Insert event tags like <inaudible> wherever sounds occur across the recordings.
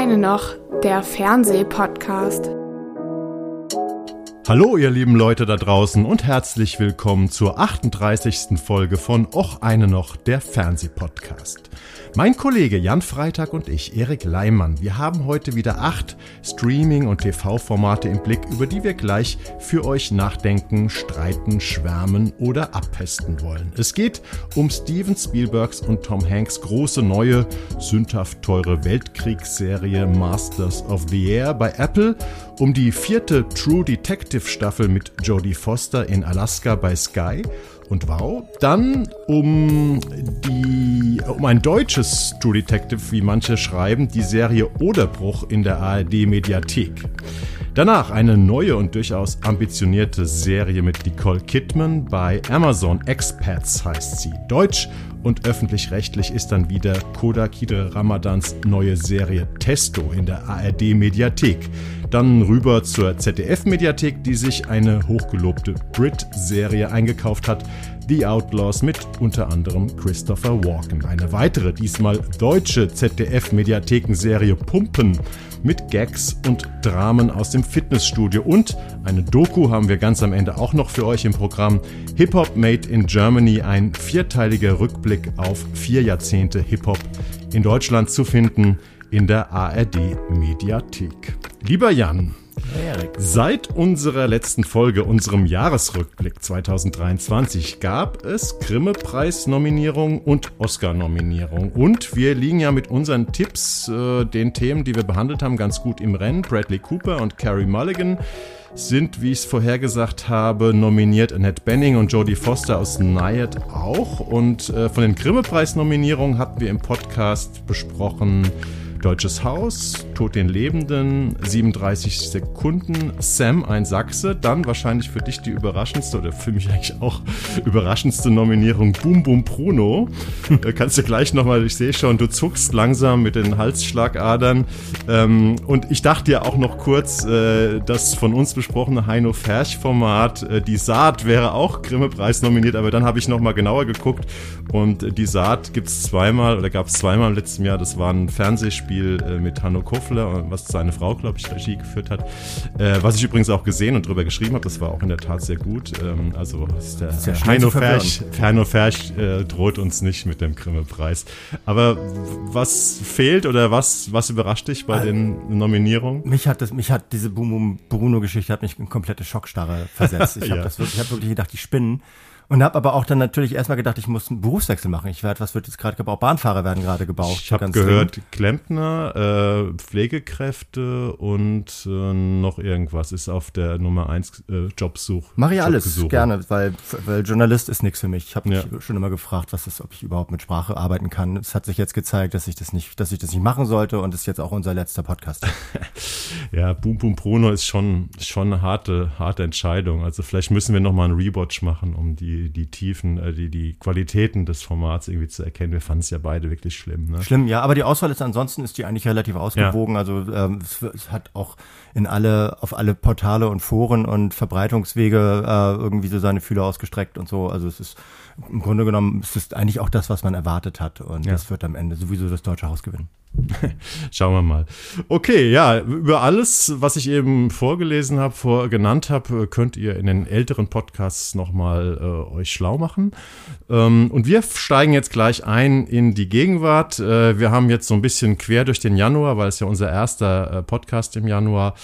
eine noch, der Fernsehpodcast. Hallo ihr lieben Leute da draußen und herzlich willkommen zur 38. Folge von Och eine noch, der Fernsehpodcast. Mein Kollege Jan Freitag und ich, Erik Leimann, wir haben heute wieder acht Streaming- und TV-Formate im Blick, über die wir gleich für euch nachdenken, streiten, schwärmen oder abpesten wollen. Es geht um Steven Spielbergs und Tom Hanks große neue, sündhaft teure Weltkriegsserie Masters of the Air bei Apple, um die vierte True Detective Staffel mit Jodie Foster in Alaska bei Sky und Wow. Dann um die um ein deutsches True Detective, wie manche schreiben, die Serie Oderbruch in der ARD Mediathek. Danach eine neue und durchaus ambitionierte Serie mit Nicole Kidman bei Amazon Expats heißt sie. Deutsch und öffentlich-rechtlich ist dann wieder Koda Kidre Ramadans neue Serie Testo in der ARD Mediathek. Dann rüber zur ZDF Mediathek, die sich eine hochgelobte Brit-Serie eingekauft hat. The Outlaws mit unter anderem Christopher Walken. Eine weitere, diesmal deutsche ZDF-Mediathekenserie Pumpen mit Gags und Dramen aus dem Fitnessstudio. Und eine Doku haben wir ganz am Ende auch noch für euch im Programm. Hip-Hop Made in Germany, ein vierteiliger Rückblick auf vier Jahrzehnte Hip-Hop in Deutschland zu finden in der ARD Mediathek. Lieber Jan, Erik. Seit unserer letzten Folge, unserem Jahresrückblick 2023, gab es Grimme-Preis-Nominierung und Oscar-Nominierung. Und wir liegen ja mit unseren Tipps, äh, den Themen, die wir behandelt haben, ganz gut im Rennen. Bradley Cooper und Carrie Mulligan sind, wie ich es vorher gesagt habe, nominiert Annette Benning und Jodie Foster aus Nayad auch. Und äh, von den Grimme-Preis-Nominierungen hatten wir im Podcast besprochen Deutsches Haus, Tod den Lebenden, 37 Sekunden, Sam, ein Sachse, dann wahrscheinlich für dich die überraschendste oder für mich eigentlich auch <laughs> überraschendste Nominierung Boom Boom Bruno. da <laughs> kannst du gleich nochmal, ich sehe schon, du zuckst langsam mit den Halsschlagadern. Ähm, und ich dachte ja auch noch kurz, äh, das von uns besprochene Heino Ferch-Format, äh, die Saat wäre auch Grimme-Preis nominiert, aber dann habe ich nochmal genauer geguckt und äh, die Saat gibt es zweimal oder gab es zweimal im letzten Jahr. Das war ein Fernsehspiel Spiel äh, mit Hanno Kofler, was seine Frau, glaube ich, Regie geführt hat. Äh, was ich übrigens auch gesehen und darüber geschrieben habe, das war auch in der Tat sehr gut. Ähm, also ist der sehr Heino Ferch, Heino Ferch äh, droht uns nicht mit dem Grimme-Preis. Aber was fehlt oder was, was überrascht dich bei also, den Nominierungen? Mich hat das, mich hat diese Bruno-Geschichte hat mich in komplette Schockstarre versetzt. <laughs> Ich habe ja. hab wirklich gedacht, die spinnen. Und habe aber auch dann natürlich erstmal gedacht, ich muss einen Berufswechsel machen. Ich werde, was wird jetzt gerade gebaut? Bahnfahrer werden gerade gebaut. Ich habe gehört, dringend. Klempner, äh, Pflegekräfte und äh, noch irgendwas ist auf der Nummer 1 äh, Jobsuch. Mache ich alles gerne, weil, weil Journalist ist nichts für mich. Ich habe mich ja. schon immer gefragt, was ist, ob ich überhaupt mit Sprache arbeiten kann. Es hat sich jetzt gezeigt, dass ich das nicht, dass ich das nicht machen sollte und ist jetzt auch unser letzter Podcast. <laughs> ja, Boom Boom Bruno ist schon, schon eine harte, harte Entscheidung. Also vielleicht müssen wir nochmal einen Rewatch machen, um die die, Tiefen, äh, die, die Qualitäten des Formats irgendwie zu erkennen. Wir fanden es ja beide wirklich schlimm. Ne? Schlimm, ja, aber die Auswahl ist ansonsten ist die eigentlich relativ ausgewogen. Ja. Also ähm, es, es, hat auch in alle, auf alle Portale und Foren und Verbreitungswege äh, irgendwie so seine Fühler ausgestreckt und so. Also es ist im Grunde genommen ist es eigentlich auch das, was man erwartet hat. Und ja. das wird am Ende sowieso das Deutsche Haus gewinnen. <laughs> Schauen wir mal. Okay, ja, über alles, was ich eben vorgelesen habe, vor, genannt habe, könnt ihr in den älteren Podcasts nochmal äh, euch schlau machen. Ähm, und wir steigen jetzt gleich ein in die Gegenwart. Äh, wir haben jetzt so ein bisschen quer durch den Januar, weil es ja unser erster äh, Podcast im Januar,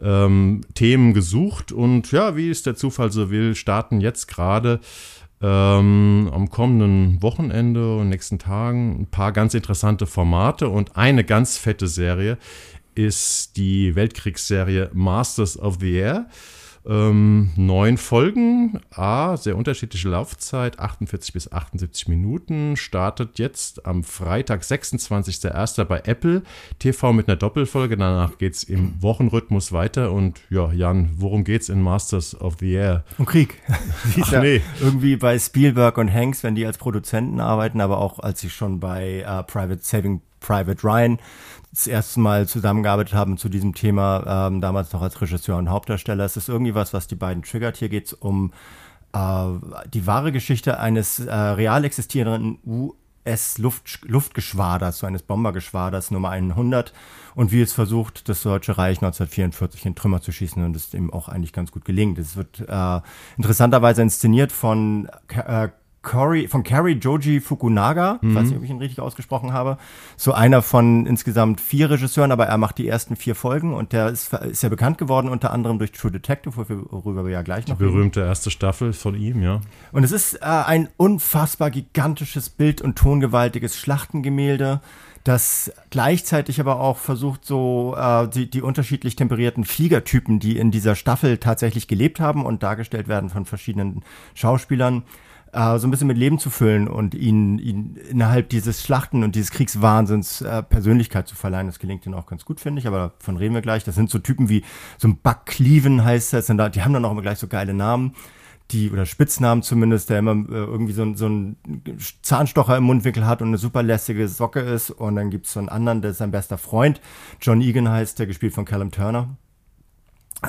ähm, Themen gesucht. Und ja, wie es der Zufall so will, starten jetzt gerade ähm, am kommenden Wochenende und nächsten Tagen ein paar ganz interessante Formate und eine ganz fette Serie ist die Weltkriegsserie Masters of the Air. Ähm, neun Folgen, A, sehr unterschiedliche Laufzeit, 48 bis 78 Minuten, startet jetzt am Freitag, 26.01. bei Apple TV mit einer Doppelfolge. Danach geht es im Wochenrhythmus weiter. Und ja, Jan, worum geht's in Masters of the Air? Um Krieg. <laughs> Ach, nee. Irgendwie bei Spielberg und Hanks, wenn die als Produzenten arbeiten, aber auch als sie schon bei uh, Private Saving Private Ryan das erste Mal zusammengearbeitet haben zu diesem Thema, ähm, damals noch als Regisseur und Hauptdarsteller. Es ist irgendwie was, was die beiden triggert. Hier geht es um äh, die wahre Geschichte eines äh, real existierenden US-Luftgeschwaders, so eines Bombergeschwaders Nummer 100 und wie es versucht, das Deutsche Reich 1944 in Trümmer zu schießen und es ihm auch eigentlich ganz gut gelingt. Es wird äh, interessanterweise inszeniert von äh, Cory, von Cary Joji Fukunaga, mhm. weiß nicht, ob ich ihn richtig ausgesprochen habe, so einer von insgesamt vier Regisseuren, aber er macht die ersten vier Folgen und der ist, ist ja bekannt geworden unter anderem durch True Detective, worüber wir ja gleich noch Die berühmte reden. erste Staffel von ihm, ja. Und es ist äh, ein unfassbar gigantisches Bild- und tongewaltiges Schlachtengemälde, das gleichzeitig aber auch versucht, so äh, die, die unterschiedlich temperierten Fliegertypen, die in dieser Staffel tatsächlich gelebt haben und dargestellt werden von verschiedenen Schauspielern, äh, so ein bisschen mit Leben zu füllen und ihn, ihn innerhalb dieses Schlachten und dieses Kriegswahnsinns äh, Persönlichkeit zu verleihen. Das gelingt ihnen auch ganz gut, finde ich, aber davon reden wir gleich. Das sind so Typen wie so ein Buck Cleven heißt das, da, die haben dann auch immer gleich so geile Namen. Die, oder Spitznamen zumindest, der immer äh, irgendwie so, so einen Zahnstocher im Mundwinkel hat und eine super lässige Socke ist. Und dann gibt es so einen anderen, der ist sein bester Freund. John Egan heißt, der gespielt von Callum Turner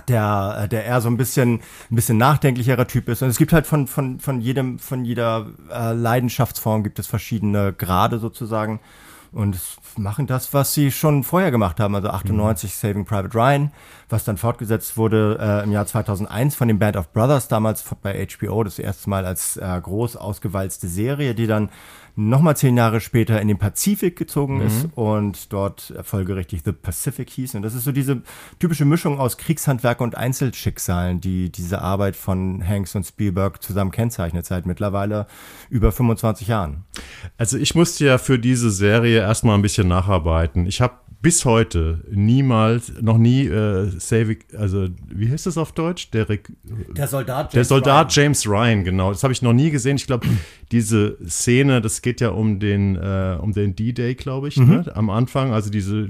der, der eher so ein bisschen, ein bisschen nachdenklicherer Typ ist. Und es gibt halt von, von, von jedem, von jeder äh, Leidenschaftsform gibt es verschiedene Grade sozusagen. Und machen das, was sie schon vorher gemacht haben. Also 98 mhm. Saving Private Ryan, was dann fortgesetzt wurde äh, im Jahr 2001 von den Band of Brothers, damals bei HBO, das erste Mal als äh, groß ausgewalzte Serie, die dann nochmal zehn Jahre später in den Pazifik gezogen mhm. ist und dort folgerichtig The Pacific hieß. Und das ist so diese typische Mischung aus Kriegshandwerk und Einzelschicksalen, die diese Arbeit von Hanks und Spielberg zusammen kennzeichnet, seit mittlerweile über 25 Jahren. Also ich musste ja für diese Serie erstmal ein bisschen nacharbeiten. Ich habe bis heute niemals, noch nie äh, Saving, also wie heißt das auf Deutsch? Der, der Soldat James Der Soldat Ryan. James Ryan, genau. Das habe ich noch nie gesehen. Ich glaube, diese Szene, das geht ja um den, äh, um den D-Day, glaube ich, mhm. ne? am Anfang. Also diese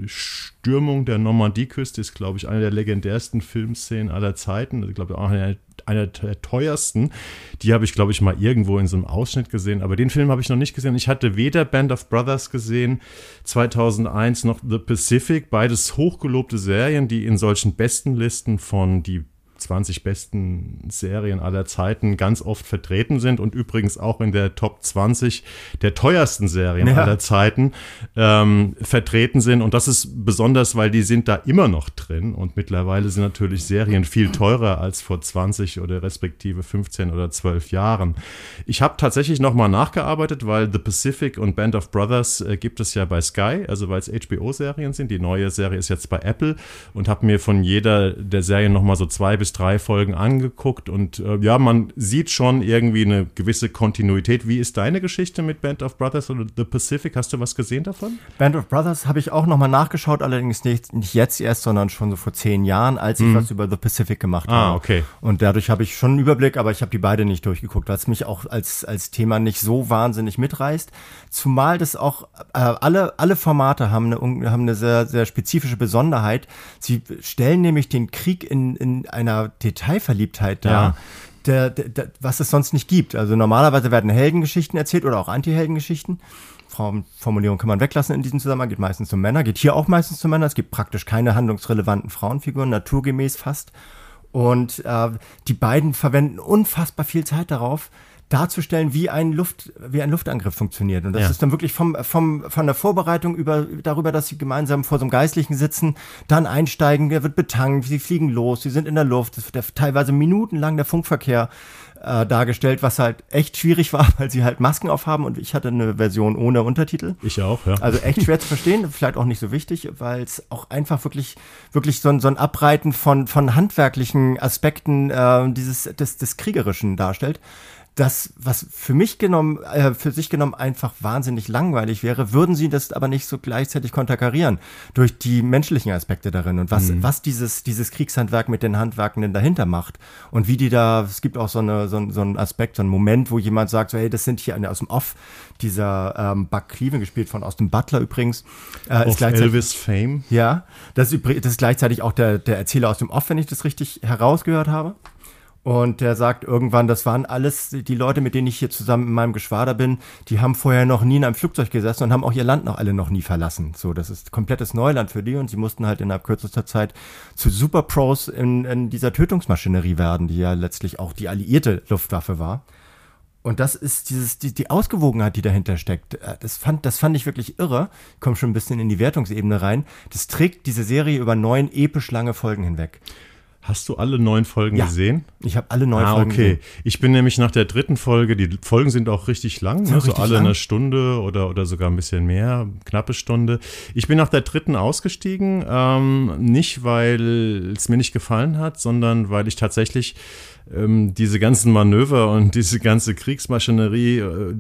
Stürmung der Normandieküste ist, glaube ich, eine der legendärsten Filmszenen aller Zeiten. Ich glaube, auch eine, eine der teuersten. Die habe ich, glaube ich, mal irgendwo in so einem Ausschnitt gesehen. Aber den Film habe ich noch nicht gesehen. Ich hatte weder Band of Brothers gesehen, 2001 noch The Pacific. Beides hochgelobte Serien, die in solchen Bestenlisten von die 20 besten Serien aller Zeiten ganz oft vertreten sind und übrigens auch in der Top 20 der teuersten Serien ja. aller Zeiten ähm, vertreten sind. Und das ist besonders, weil die sind da immer noch drin und mittlerweile sind natürlich Serien viel teurer als vor 20 oder respektive 15 oder 12 Jahren. Ich habe tatsächlich nochmal nachgearbeitet, weil The Pacific und Band of Brothers äh, gibt es ja bei Sky, also weil es HBO-Serien sind. Die neue Serie ist jetzt bei Apple und habe mir von jeder der Serien nochmal so zwei bis drei Folgen angeguckt und äh, ja, man sieht schon irgendwie eine gewisse Kontinuität. Wie ist deine Geschichte mit Band of Brothers oder The Pacific? Hast du was gesehen davon? Band of Brothers habe ich auch nochmal nachgeschaut, allerdings nicht, nicht jetzt erst, sondern schon so vor zehn Jahren, als ich mhm. was über The Pacific gemacht ah, habe. okay. Und dadurch habe ich schon einen Überblick, aber ich habe die beide nicht durchgeguckt, weil es mich auch als, als Thema nicht so wahnsinnig mitreißt. Zumal das auch äh, alle, alle Formate haben eine, haben eine sehr, sehr spezifische Besonderheit. Sie stellen nämlich den Krieg in, in einer Detailverliebtheit da. Ja. Der, der, der, was es sonst nicht gibt. Also normalerweise werden Heldengeschichten erzählt oder auch Anti-Heldengeschichten. Frauenformulierung kann man weglassen in diesem Zusammenhang, geht meistens um Männer, geht hier auch meistens um Männer. Es gibt praktisch keine handlungsrelevanten Frauenfiguren, naturgemäß fast. Und äh, die beiden verwenden unfassbar viel Zeit darauf, darzustellen, wie ein Luft, wie ein Luftangriff funktioniert. Und das ja. ist dann wirklich vom, vom, von der Vorbereitung über, darüber, dass sie gemeinsam vor so einem Geistlichen sitzen, dann einsteigen, der wird betankt, sie fliegen los, sie sind in der Luft, es wird teilweise minutenlang der Funkverkehr äh, dargestellt, was halt echt schwierig war, <laughs> weil sie halt Masken aufhaben und ich hatte eine Version ohne Untertitel. Ich auch, ja. Also echt schwer zu <laughs> verstehen, vielleicht auch nicht so wichtig, weil es auch einfach wirklich, wirklich so ein, so ein Abreiten von, von handwerklichen Aspekten äh, dieses, des, des Kriegerischen darstellt das, was für mich genommen, äh, für sich genommen einfach wahnsinnig langweilig wäre, würden sie das aber nicht so gleichzeitig konterkarieren durch die menschlichen Aspekte darin und was, mhm. was dieses, dieses Kriegshandwerk mit den Handwerkenden dahinter macht und wie die da, es gibt auch so, eine, so, so einen Aspekt, so einen Moment, wo jemand sagt, so, hey, das sind hier eine aus dem Off, dieser ähm, Buck Cleveland gespielt von Austin Butler übrigens. Äh, ist Elvis Fame. Ja, das ist, das ist gleichzeitig auch der, der Erzähler aus dem Off, wenn ich das richtig herausgehört habe. Und der sagt irgendwann, das waren alles die Leute, mit denen ich hier zusammen in meinem Geschwader bin, die haben vorher noch nie in einem Flugzeug gesessen und haben auch ihr Land noch alle noch nie verlassen. So, das ist komplettes Neuland für die und sie mussten halt innerhalb kürzester Zeit zu Superpros in, in dieser Tötungsmaschinerie werden, die ja letztlich auch die alliierte Luftwaffe war. Und das ist dieses, die, die Ausgewogenheit, die dahinter steckt. Äh, das fand, das fand ich wirklich irre. Ich komme schon ein bisschen in die Wertungsebene rein. Das trägt diese Serie über neun episch lange Folgen hinweg. Hast du alle neun Folgen ja, gesehen? Ich habe alle neun ah, Folgen okay. Gesehen. Ich bin nämlich nach der dritten Folge, die Folgen sind auch richtig lang, ne? so alle lang? eine Stunde oder, oder sogar ein bisschen mehr, knappe Stunde. Ich bin nach der dritten ausgestiegen, ähm, nicht weil es mir nicht gefallen hat, sondern weil ich tatsächlich ähm, diese ganzen Manöver und <laughs> diese ganze Kriegsmaschinerie äh,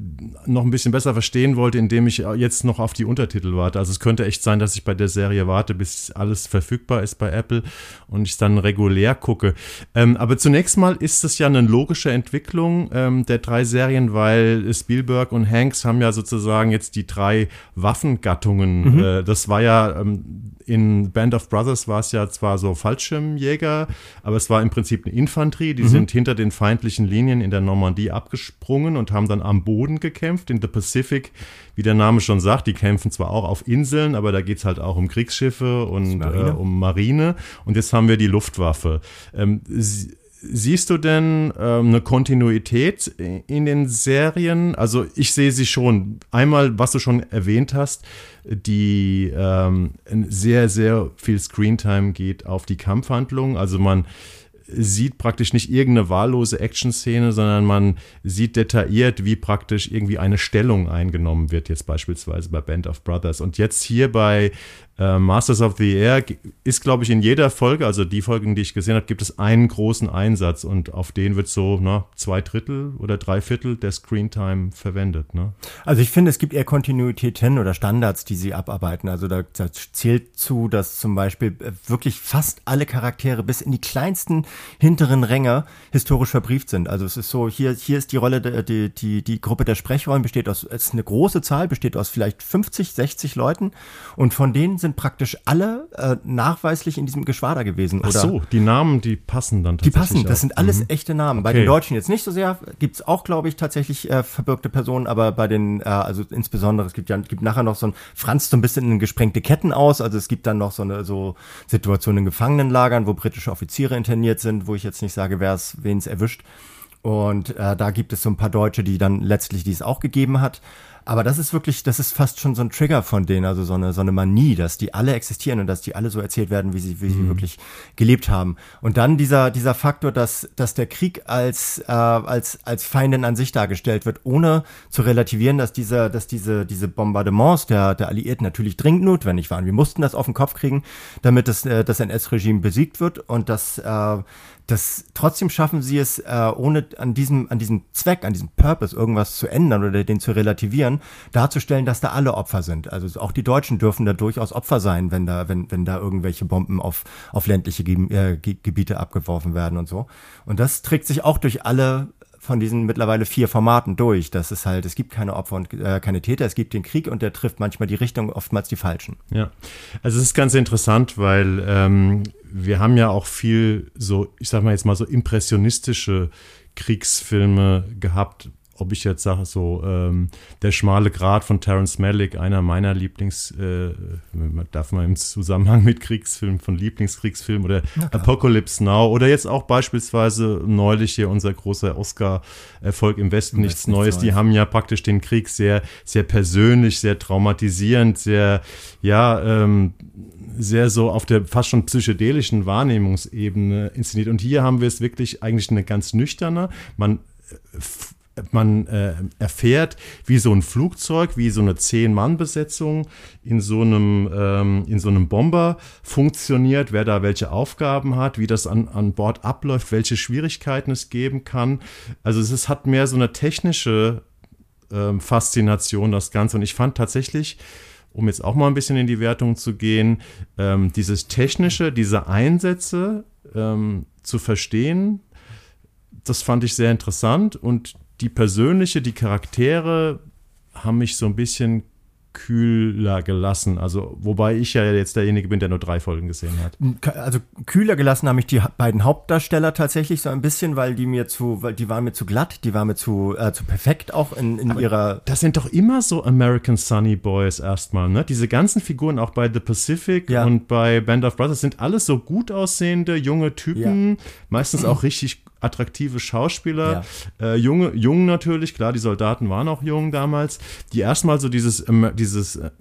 noch ein bisschen besser verstehen wollte, indem ich jetzt noch auf die Untertitel warte. Also es könnte echt sein, dass ich bei der Serie warte, bis alles verfügbar ist bei Apple und ich dann regulär gucke. Ähm, aber zunächst mal ist es ja eine logische Entwicklung ähm, der drei Serien, weil Spielberg und Hanks haben ja sozusagen jetzt die drei Waffengattungen. Mhm. Äh, das war ja ähm, in Band of Brothers war es ja zwar so Fallschirmjäger, aber es war im Prinzip eine Infanterie. Die mhm. Sind hinter den feindlichen Linien in der Normandie abgesprungen und haben dann am Boden gekämpft. In the Pacific, wie der Name schon sagt, die kämpfen zwar auch auf Inseln, aber da geht es halt auch um Kriegsschiffe und Marine. Äh, um Marine. Und jetzt haben wir die Luftwaffe. Ähm, sie, Siehst du denn ähm, eine Kontinuität in den Serien? Also ich sehe sie schon. Einmal, was du schon erwähnt hast, die ähm, sehr, sehr viel Screentime geht auf die Kampfhandlung. Also man sieht praktisch nicht irgendeine wahllose Action-Szene, sondern man sieht detailliert, wie praktisch irgendwie eine Stellung eingenommen wird, jetzt beispielsweise bei Band of Brothers. Und jetzt hier bei äh, Masters of the Air ist, glaube ich, in jeder Folge, also die Folgen, die ich gesehen habe, gibt es einen großen Einsatz und auf den wird so ne, zwei Drittel oder drei Viertel der Screentime verwendet. Ne? Also ich finde, es gibt eher Kontinuitäten oder Standards, die sie abarbeiten. Also da, da zählt zu, dass zum Beispiel äh, wirklich fast alle Charaktere bis in die kleinsten hinteren Ränge historisch verbrieft sind. Also es ist so, hier, hier ist die Rolle, die, die, die Gruppe der Sprechrollen besteht aus, es ist eine große Zahl, besteht aus vielleicht 50, 60 Leuten und von denen sind praktisch alle äh, nachweislich in diesem Geschwader gewesen. Ach so, die Namen, die passen dann tatsächlich. Die passen, das sind alles mhm. echte Namen. Okay. Bei den Deutschen jetzt nicht so sehr, gibt es auch, glaube ich, tatsächlich äh, verbürgte Personen, aber bei den, äh, also insbesondere, es gibt ja gibt nachher noch so ein, franzt so ein bisschen in gesprengte Ketten aus, also es gibt dann noch so eine so Situation in Gefangenenlagern, wo britische Offiziere interniert sind, wo ich jetzt nicht sage, wer es, wen es erwischt. Und äh, da gibt es so ein paar Deutsche, die dann letztlich dies auch gegeben hat. Aber das ist wirklich, das ist fast schon so ein Trigger von denen, also so eine, so eine Manie, dass die alle existieren und dass die alle so erzählt werden, wie sie, wie mhm. sie wirklich gelebt haben. Und dann dieser, dieser Faktor, dass, dass der Krieg als, äh, als, als Feindin an sich dargestellt wird, ohne zu relativieren, dass diese, dass diese, diese Bombardements der, der Alliierten natürlich dringend notwendig waren. Wir mussten das auf den Kopf kriegen, damit das, äh, das NS-Regime besiegt wird und dass, äh, das trotzdem schaffen sie es, äh, ohne an diesem, an diesem Zweck, an diesem Purpose irgendwas zu ändern oder den zu relativieren, darzustellen, dass da alle Opfer sind. Also auch die Deutschen dürfen da durchaus Opfer sein, wenn da, wenn, wenn da irgendwelche Bomben auf, auf ländliche Ge äh, Gebiete abgeworfen werden und so. Und das trägt sich auch durch alle von diesen mittlerweile vier Formaten durch. Das ist halt, es gibt keine Opfer und äh, keine Täter, es gibt den Krieg und der trifft manchmal die Richtung, oftmals die falschen. Ja, also es ist ganz interessant, weil ähm, wir haben ja auch viel so, ich sag mal jetzt mal so impressionistische Kriegsfilme gehabt, ob ich jetzt sage, so ähm, Der schmale Grat von Terence Malick, einer meiner Lieblings, äh, darf man im Zusammenhang mit Kriegsfilmen von Lieblingskriegsfilmen oder Apocalypse Now oder jetzt auch beispielsweise neulich hier unser großer Oscar-Erfolg im Westen, Im nichts Westen Neues. Die haben ja praktisch den Krieg sehr, sehr persönlich, sehr traumatisierend, sehr, ja, ähm, sehr so auf der fast schon psychedelischen Wahrnehmungsebene inszeniert. Und hier haben wir es wirklich eigentlich eine ganz nüchterne. Man äh, man äh, erfährt, wie so ein Flugzeug, wie so eine Zehn-Mann-Besetzung in, so einem, ähm, in so einem Bomber funktioniert, wer da welche Aufgaben hat, wie das an, an Bord abläuft, welche Schwierigkeiten es geben kann. Also es ist, hat mehr so eine technische ähm, Faszination, das Ganze. Und ich fand tatsächlich, um jetzt auch mal ein bisschen in die Wertung zu gehen, ähm, dieses technische, diese Einsätze ähm, zu verstehen, das fand ich sehr interessant und die persönliche, die Charaktere haben mich so ein bisschen kühler gelassen. Also, wobei ich ja jetzt derjenige bin, der nur drei Folgen gesehen hat. Also kühler gelassen haben mich die beiden Hauptdarsteller tatsächlich so ein bisschen, weil die mir zu, weil die waren mir zu glatt, die waren mir zu, äh, zu perfekt auch in, in ihrer. Das sind doch immer so American Sunny Boys erstmal, ne? Diese ganzen Figuren auch bei The Pacific ja. und bei Band of Brothers sind alles so gut aussehende junge Typen, ja. meistens auch richtig attraktive Schauspieler, ja. äh, junge, jung natürlich, klar, die Soldaten waren auch jung damals, die erstmal so dieses, ähm, dieses äh,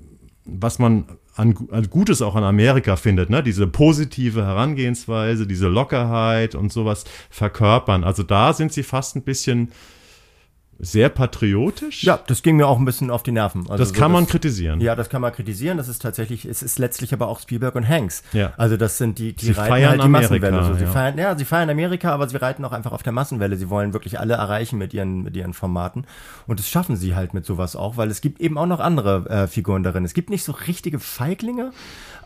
was man an, an, Gutes auch an Amerika findet, ne? diese positive Herangehensweise, diese Lockerheit und sowas verkörpern. Also da sind sie fast ein bisschen sehr patriotisch. Ja, das ging mir auch ein bisschen auf die Nerven. Also das kann so, man kritisieren. Ja, das kann man kritisieren. Das ist tatsächlich, es ist letztlich aber auch Spielberg und Hanks. Ja. Also das sind die, die sie reiten feiern halt die Amerika, Massenwelle. So, sie ja. feiern, ja, sie feiern Amerika, aber sie reiten auch einfach auf der Massenwelle. Sie wollen wirklich alle erreichen mit ihren, mit ihren Formaten. Und das schaffen sie halt mit sowas auch, weil es gibt eben auch noch andere äh, Figuren darin. Es gibt nicht so richtige Feiglinge,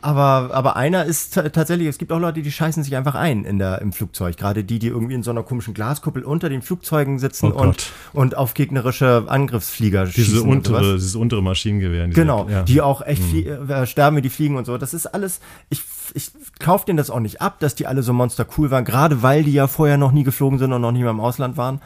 aber, aber einer ist tatsächlich, es gibt auch Leute, die scheißen sich einfach ein in der, im Flugzeug. Gerade die, die irgendwie in so einer komischen Glaskuppel unter den Flugzeugen sitzen oh und, und auf gegnerische Angriffsflieger diese schießen. Untere, dieses untere Maschinengewehr. Genau, ja. die auch echt mhm. äh, sterben, wie die fliegen und so. Das ist alles, ich, ich kaufe denen das auch nicht ab, dass die alle so monster cool waren, gerade weil die ja vorher noch nie geflogen sind und noch nie mal im Ausland waren.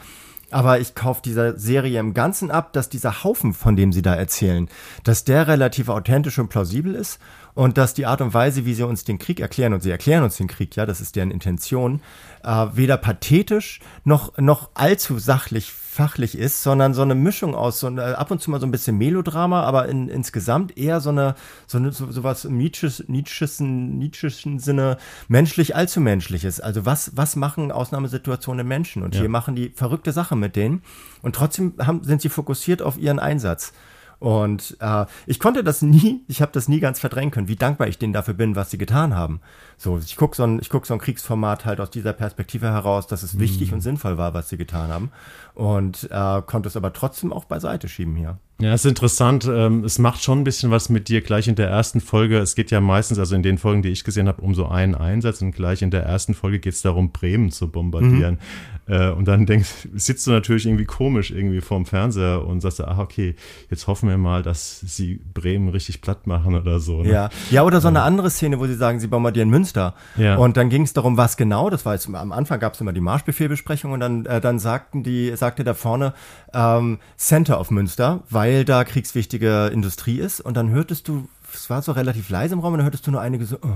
Aber ich kaufe dieser Serie im Ganzen ab, dass dieser Haufen, von dem sie da erzählen, dass der relativ authentisch und plausibel ist und dass die Art und Weise, wie sie uns den Krieg erklären, und sie erklären uns den Krieg, ja, das ist deren Intention, äh, weder pathetisch noch, noch allzu sachlich fachlich ist, sondern so eine Mischung aus so eine, ab und zu mal so ein bisschen Melodrama, aber in, insgesamt eher so eine, so, eine, so, so was im Nietzsche's, Nietzsche'schen, Nietzsche'schen Sinne menschlich allzu menschliches. Also was, was machen Ausnahmesituationen Menschen? Und ja. hier machen die verrückte Sachen mit denen. Und trotzdem haben, sind sie fokussiert auf ihren Einsatz. Und äh, ich konnte das nie, ich habe das nie ganz verdrängen können, wie dankbar ich denen dafür bin, was sie getan haben. So, ich gucke so, ein, guck so ein Kriegsformat halt aus dieser Perspektive heraus, dass es mhm. wichtig und sinnvoll war, was sie getan haben. Und äh, konnte es aber trotzdem auch beiseite schieben hier. Ja, es ist interessant. Ähm, es macht schon ein bisschen was mit dir gleich in der ersten Folge. Es geht ja meistens, also in den Folgen, die ich gesehen habe, um so einen Einsatz und gleich in der ersten Folge geht es darum, Bremen zu bombardieren. Mhm. Äh, und dann denkst, sitzt du natürlich irgendwie komisch irgendwie vorm Fernseher und sagst, ach okay, jetzt hoffen wir mal, dass sie Bremen richtig platt machen oder so. Ne? Ja. ja, oder so eine andere Szene, wo sie sagen, sie bombardieren Münster. Ja. Und dann ging es darum, was genau, das war jetzt am Anfang gab es immer die Marschbefehlbesprechung und dann, äh, dann sagten die, sagte da vorne ähm, Center of Münster, weil weil da kriegswichtige Industrie ist. Und dann hörtest du, es war so relativ leise im Raum, und dann hörtest du nur einige so, oh.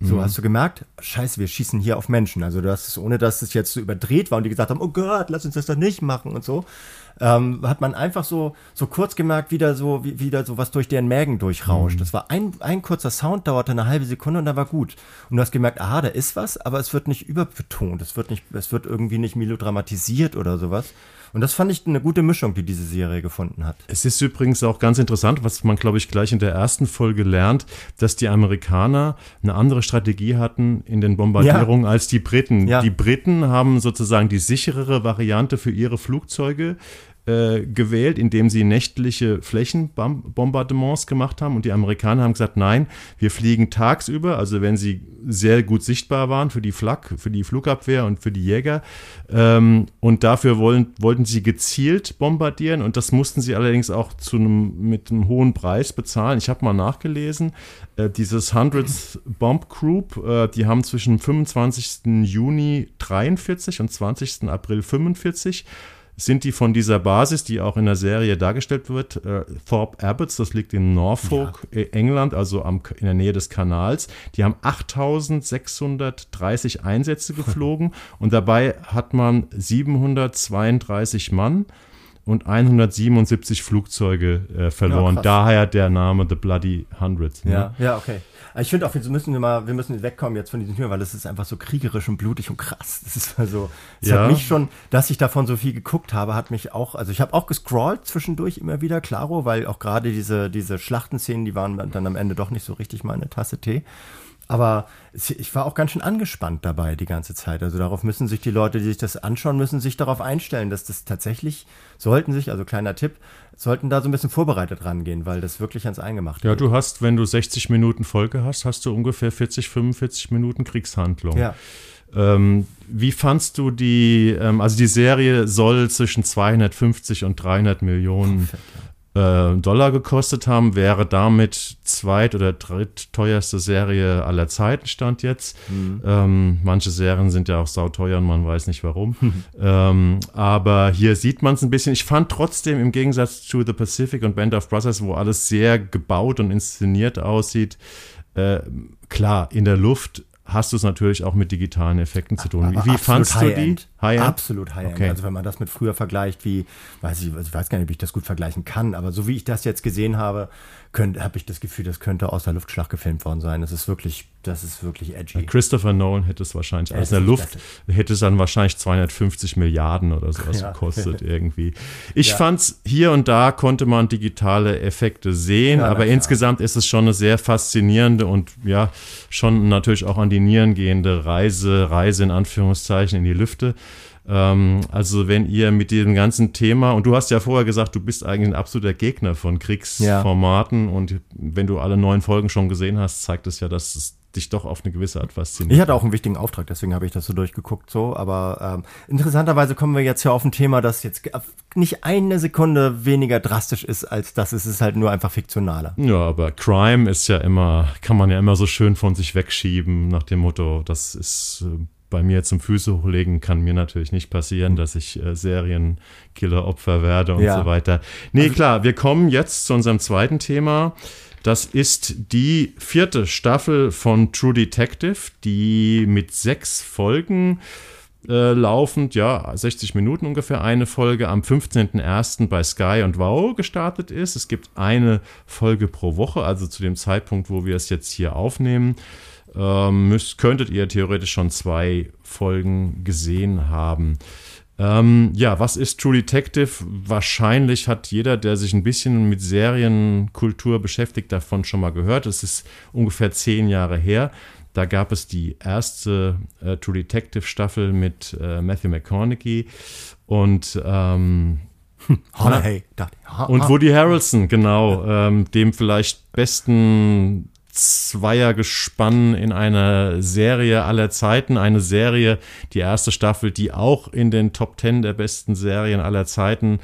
So, mhm. hast du gemerkt, scheiße, wir schießen hier auf Menschen. Also du hast es, ohne dass es jetzt so überdreht war und die gesagt haben, oh Gott, lass uns das doch nicht machen und so, ähm, hat man einfach so, so kurz gemerkt, wieder so, wie, wieder so was durch deren Mägen durchrauscht. Mhm. Das war ein, ein kurzer Sound, dauerte eine halbe Sekunde und da war gut. Und du hast gemerkt, aha, da ist was, aber es wird nicht überbetont, es wird nicht, es wird irgendwie nicht melodramatisiert oder sowas. Und das fand ich eine gute Mischung, die diese Serie gefunden hat. Es ist übrigens auch ganz interessant, was man, glaube ich, gleich in der ersten Folge lernt, dass die Amerikaner eine andere Strategie hatten in den Bombardierungen ja. als die Briten. Ja. Die Briten haben sozusagen die sicherere Variante für ihre Flugzeuge äh, gewählt, indem sie nächtliche Flächenbombardements gemacht haben. Und die Amerikaner haben gesagt, nein, wir fliegen tagsüber, also wenn sie sehr gut sichtbar waren für die Flak, für die Flugabwehr und für die Jäger. Ähm, und dafür wollen, wollten sie gezielt bombardieren und das mussten sie allerdings auch zu einem, mit einem hohen Preis bezahlen. Ich habe mal nachgelesen, äh, dieses Hundreds Bomb Group, äh, die haben zwischen 25. Juni 43 und 20. April 45 sind die von dieser Basis, die auch in der Serie dargestellt wird, äh, Thorpe Abbots, das liegt in Norfolk, ja. Äh, England, also am, in der Nähe des Kanals. Die haben 8630 Einsätze geflogen <laughs> und dabei hat man 732 Mann und 177 Flugzeuge äh, verloren. Ja, Daher der Name The Bloody Hundreds. Ne? Ja, ja, okay. Ich finde auch, wir müssen wir mal, wir müssen wegkommen jetzt von diesem Thema, weil es ist einfach so kriegerisch und blutig und krass. <laughs> Das ist also, es ja. hat mich schon, dass ich davon so viel geguckt habe, hat mich auch, also ich habe auch gescrollt zwischendurch immer wieder, klaro, weil auch gerade diese, diese Schlachtenszenen, die waren dann am Ende doch nicht so richtig meine Tasse Tee. Aber ich war auch ganz schön angespannt dabei die ganze Zeit. Also darauf müssen sich die Leute, die sich das anschauen, müssen sich darauf einstellen, dass das tatsächlich, sollten sich, also kleiner Tipp, sollten da so ein bisschen vorbereitet rangehen, weil das wirklich ans Eingemachte Ja, du hast, wenn du 60 Minuten Folge hast, hast du ungefähr 40, 45 Minuten Kriegshandlung. Ja. Ähm, wie fandst du die, ähm, also die Serie soll zwischen 250 und 300 Millionen ja äh, Dollar gekostet haben, wäre damit zweit- oder drittteuerste Serie aller Zeiten stand jetzt. Mhm. Ähm, manche Serien sind ja auch sauteuer und man weiß nicht warum. <laughs> ähm, aber hier sieht man es ein bisschen. Ich fand trotzdem im Gegensatz zu The Pacific und Band of Brothers, wo alles sehr gebaut und inszeniert aussieht, äh, klar, in der Luft hast du es natürlich auch mit digitalen Effekten zu tun. Wie, wie fandst du die? High-End? Absolut High-End. Okay. Also wenn man das mit früher vergleicht, wie, weiß ich, ich weiß gar nicht, ob ich das gut vergleichen kann, aber so wie ich das jetzt gesehen habe, habe ich das Gefühl, das könnte aus der Luftschlag gefilmt worden sein. Das ist wirklich, das ist wirklich edgy. Christopher Nolan hätte es wahrscheinlich ja, aus der Luft, hätte es dann wahrscheinlich 250 Milliarden oder sowas <laughs> ja. gekostet irgendwie. Ich ja. fand's hier und da konnte man digitale Effekte sehen, ja, aber insgesamt ist es schon eine sehr faszinierende und ja, schon natürlich auch an die Nieren gehende Reise, Reise in Anführungszeichen in die Lüfte. Ähm, also wenn ihr mit diesem ganzen Thema, und du hast ja vorher gesagt, du bist eigentlich ein absoluter Gegner von Kriegsformaten ja. und wenn du alle neun Folgen schon gesehen hast, zeigt es ja, dass es dich doch auf eine gewisse Art fasziniert. Ich hatte auch einen wichtigen Auftrag, deswegen habe ich das so durchgeguckt so. Aber ähm, interessanterweise kommen wir jetzt hier auf ein Thema, das jetzt nicht eine Sekunde weniger drastisch ist als das. Es ist halt nur einfach fiktionaler. Ja, aber Crime ist ja immer, kann man ja immer so schön von sich wegschieben nach dem Motto, das ist äh, bei mir zum Füße hochlegen kann mir natürlich nicht passieren, dass ich äh, Serienkiller-Opfer werde und ja. so weiter. Nee, also, klar, wir kommen jetzt zu unserem zweiten Thema. Das ist die vierte Staffel von True Detective, die mit sechs Folgen äh, laufend, ja, 60 Minuten ungefähr eine Folge am 15.01. bei Sky und Wow gestartet ist. Es gibt eine Folge pro Woche, also zu dem Zeitpunkt, wo wir es jetzt hier aufnehmen ähm, müsst, könntet ihr theoretisch schon zwei Folgen gesehen haben. Ähm, ja, was ist True Detective? Wahrscheinlich hat jeder, der sich ein bisschen mit Serienkultur beschäftigt, davon schon mal gehört. Es ist ungefähr zehn Jahre her. Da gab es die erste äh, True Detective Staffel mit äh, Matthew McConaughey und ähm, <laughs> und Woody Harrelson, genau, ähm, dem vielleicht besten Zweiergespann in einer Serie aller Zeiten. Eine Serie, die erste Staffel, die auch in den Top Ten der besten Serien aller Zeiten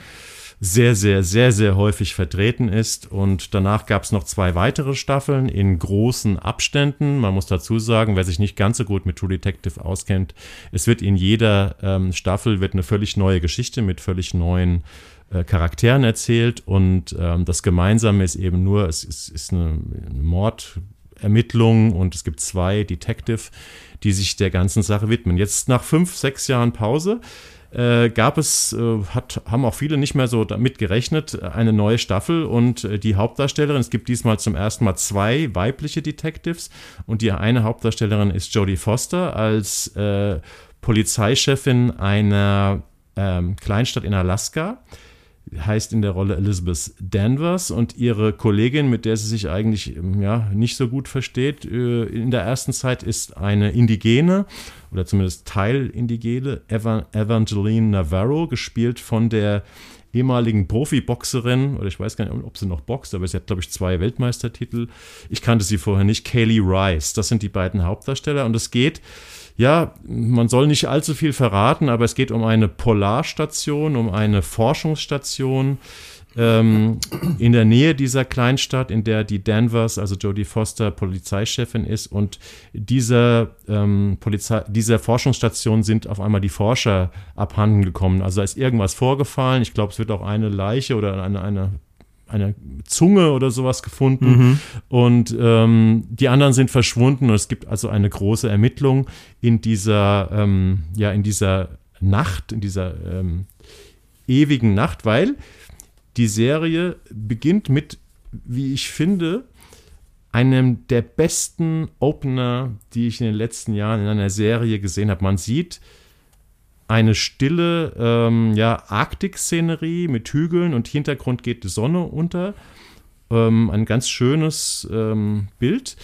sehr, sehr, sehr, sehr häufig vertreten ist. Und danach gab es noch zwei weitere Staffeln in großen Abständen. Man muss dazu sagen, wer sich nicht ganz so gut mit True Detective auskennt, es wird in jeder ähm, Staffel wird eine völlig neue Geschichte mit völlig neuen äh, Charakteren erzählt und ähm, das Gemeinsame ist eben nur, es ist, ist eine, Mordermittlung und es gibt zwei Detective, die sich der ganzen Sache widmen. Jetzt nach fünf, sechs Jahren Pause äh, gab es, äh, hat, haben auch viele nicht mehr so damit gerechnet, eine neue Staffel und äh, die Hauptdarstellerin, es gibt diesmal zum ersten Mal zwei weibliche Detectives und die eine Hauptdarstellerin ist Jodie Foster als äh, Polizeichefin einer ähm, Kleinstadt in Alaska heißt in der Rolle Elizabeth Danvers und ihre Kollegin, mit der sie sich eigentlich ja, nicht so gut versteht, äh, in der ersten Zeit ist eine Indigene oder zumindest Teil-Indigene, Evangeline Navarro, gespielt von der ehemaligen Profiboxerin, oder ich weiß gar nicht, ob sie noch boxt, aber sie hat, glaube ich, zwei Weltmeistertitel. Ich kannte sie vorher nicht, Kaylee Rice. Das sind die beiden Hauptdarsteller und es geht ja, man soll nicht allzu viel verraten, aber es geht um eine Polarstation, um eine Forschungsstation ähm, in der Nähe dieser Kleinstadt, in der die Danvers, also Jodie Foster, Polizeichefin ist. Und dieser, ähm, Polizei, dieser Forschungsstation sind auf einmal die Forscher abhanden gekommen. Also da ist irgendwas vorgefallen. Ich glaube, es wird auch eine Leiche oder eine, eine eine Zunge oder sowas gefunden mhm. und ähm, die anderen sind verschwunden und es gibt also eine große Ermittlung in dieser ähm, ja in dieser Nacht in dieser ähm, ewigen Nacht weil die Serie beginnt mit wie ich finde einem der besten Opener die ich in den letzten Jahren in einer Serie gesehen habe man sieht eine stille ähm, ja, Arktik-Szenerie mit Hügeln und Hintergrund geht die Sonne unter. Ähm, ein ganz schönes ähm, Bild.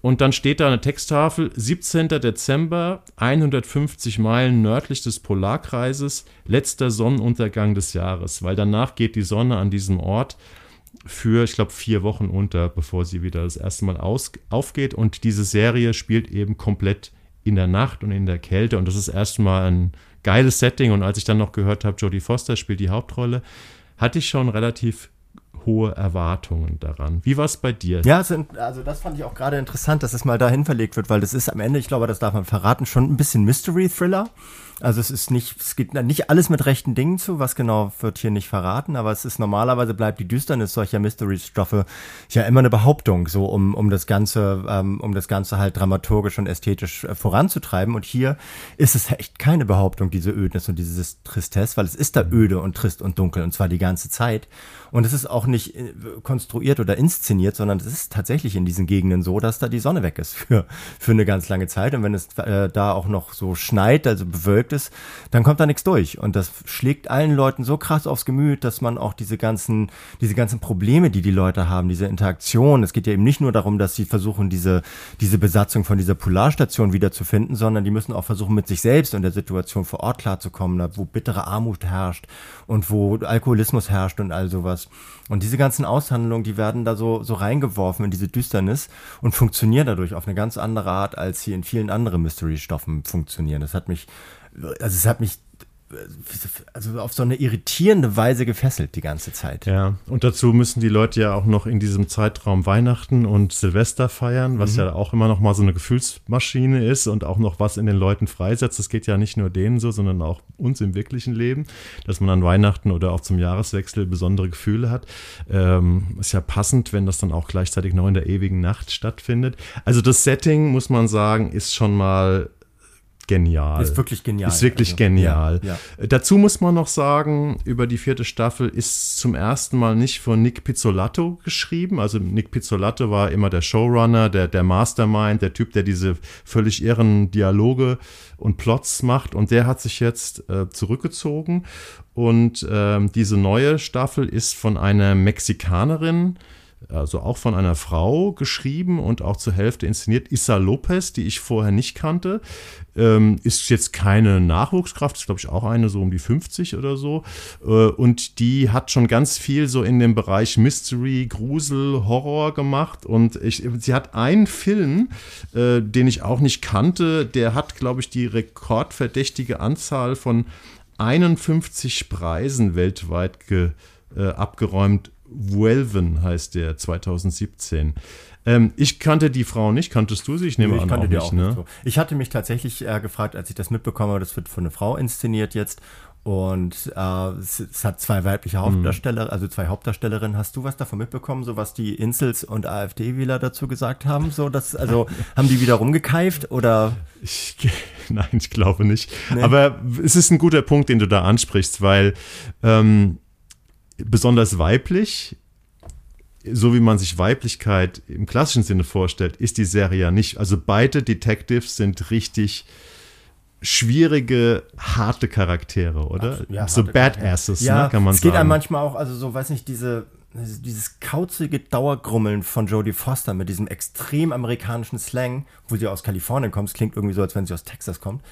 Und dann steht da eine Texttafel, 17. Dezember, 150 Meilen nördlich des Polarkreises, letzter Sonnenuntergang des Jahres, weil danach geht die Sonne an diesem Ort für, ich glaube, vier Wochen unter, bevor sie wieder das erste Mal aus, aufgeht. Und diese Serie spielt eben komplett in der Nacht und in der Kälte. Und das ist erstmal ein geiles Setting. Und als ich dann noch gehört habe, Jodie Foster spielt die Hauptrolle, hatte ich schon relativ hohe Erwartungen daran. Wie war es bei dir? Ja, also das fand ich auch gerade interessant, dass es mal dahin verlegt wird, weil das ist am Ende, ich glaube, das darf man verraten, schon ein bisschen Mystery-Thriller. Also es ist nicht, es geht nicht alles mit rechten Dingen zu, was genau wird hier nicht verraten, aber es ist normalerweise bleibt die Düsternis solcher Mystery-Stoffe ja immer eine Behauptung, so um, um das Ganze, ähm, um das Ganze halt dramaturgisch und ästhetisch äh, voranzutreiben. Und hier ist es echt keine Behauptung, diese Ödnis und dieses Tristesse, weil es ist da öde und trist und dunkel und zwar die ganze Zeit. Und es ist auch nicht äh, konstruiert oder inszeniert, sondern es ist tatsächlich in diesen Gegenden so, dass da die Sonne weg ist für, für eine ganz lange Zeit. Und wenn es äh, da auch noch so schneit, also bewölkt ist, dann kommt da nichts durch. Und das schlägt allen Leuten so krass aufs Gemüt, dass man auch diese ganzen, diese ganzen Probleme, die die Leute haben, diese Interaktion, es geht ja eben nicht nur darum, dass sie versuchen, diese, diese Besatzung von dieser Polarstation wiederzufinden, sondern die müssen auch versuchen, mit sich selbst und der Situation vor Ort klarzukommen, wo bittere Armut herrscht und wo Alkoholismus herrscht und all sowas sowas. Und diese ganzen Aushandlungen, die werden da so, so reingeworfen in diese Düsternis und funktionieren dadurch auf eine ganz andere Art, als sie in vielen anderen Mystery-Stoffen funktionieren. Das hat mich, also es hat mich also auf so eine irritierende Weise gefesselt die ganze Zeit. Ja, und dazu müssen die Leute ja auch noch in diesem Zeitraum Weihnachten und Silvester feiern, was mhm. ja auch immer noch mal so eine Gefühlsmaschine ist und auch noch was in den Leuten freisetzt. Das geht ja nicht nur denen so, sondern auch uns im wirklichen Leben, dass man an Weihnachten oder auch zum Jahreswechsel besondere Gefühle hat. Ähm, ist ja passend, wenn das dann auch gleichzeitig noch in der ewigen Nacht stattfindet. Also das Setting, muss man sagen, ist schon mal genial. Ist wirklich genial. Ist wirklich also, genial. Ja, ja. Dazu muss man noch sagen, über die vierte Staffel ist zum ersten Mal nicht von Nick Pizzolatto geschrieben. Also Nick Pizzolatto war immer der Showrunner, der, der Mastermind, der Typ, der diese völlig irren Dialoge und Plots macht. Und der hat sich jetzt äh, zurückgezogen. Und äh, diese neue Staffel ist von einer Mexikanerin, also auch von einer Frau geschrieben und auch zur Hälfte inszeniert. Issa Lopez, die ich vorher nicht kannte, ähm, ist jetzt keine Nachwuchskraft, ist glaube ich auch eine so um die 50 oder so. Äh, und die hat schon ganz viel so in dem Bereich Mystery, Grusel, Horror gemacht. Und ich, sie hat einen Film, äh, den ich auch nicht kannte, der hat glaube ich die rekordverdächtige Anzahl von 51 Preisen weltweit ge, äh, abgeräumt Vuelven heißt der, 2017. Ähm, ich kannte die Frau nicht, kanntest du sie? Ich nehme nee, ich an, auch nicht, auch ne? so. Ich hatte mich tatsächlich äh, gefragt, als ich das mitbekommen habe, das wird von einer Frau inszeniert jetzt. Und äh, es, es, hat zwei weibliche mhm. Hauptdarsteller, mhm. also zwei Hauptdarstellerinnen. Hast du was davon mitbekommen, so was die Insels und AfD-Wähler dazu gesagt haben? So, dass, also <laughs> haben die wieder rumgekeift oder? Ich, <laughs> nein, ich glaube nicht. Nee. Aber es ist ein guter Punkt, den du da ansprichst, weil ähm, besonders weiblich, so wie man sich Weiblichkeit im klassischen Sinne vorstellt, ist die Serie ja nicht. Also beide Detectives sind richtig schwierige, harte Charaktere, oder? Ja, so Badasses, ja, ne, kann man es sagen. Es geht einem manchmal auch, also so, weiß nicht, diese, dieses kauzige Dauergrummeln von Jodie Foster mit diesem extrem amerikanischen Slang, wo sie aus Kalifornien kommt, klingt irgendwie so, als wenn sie aus Texas kommt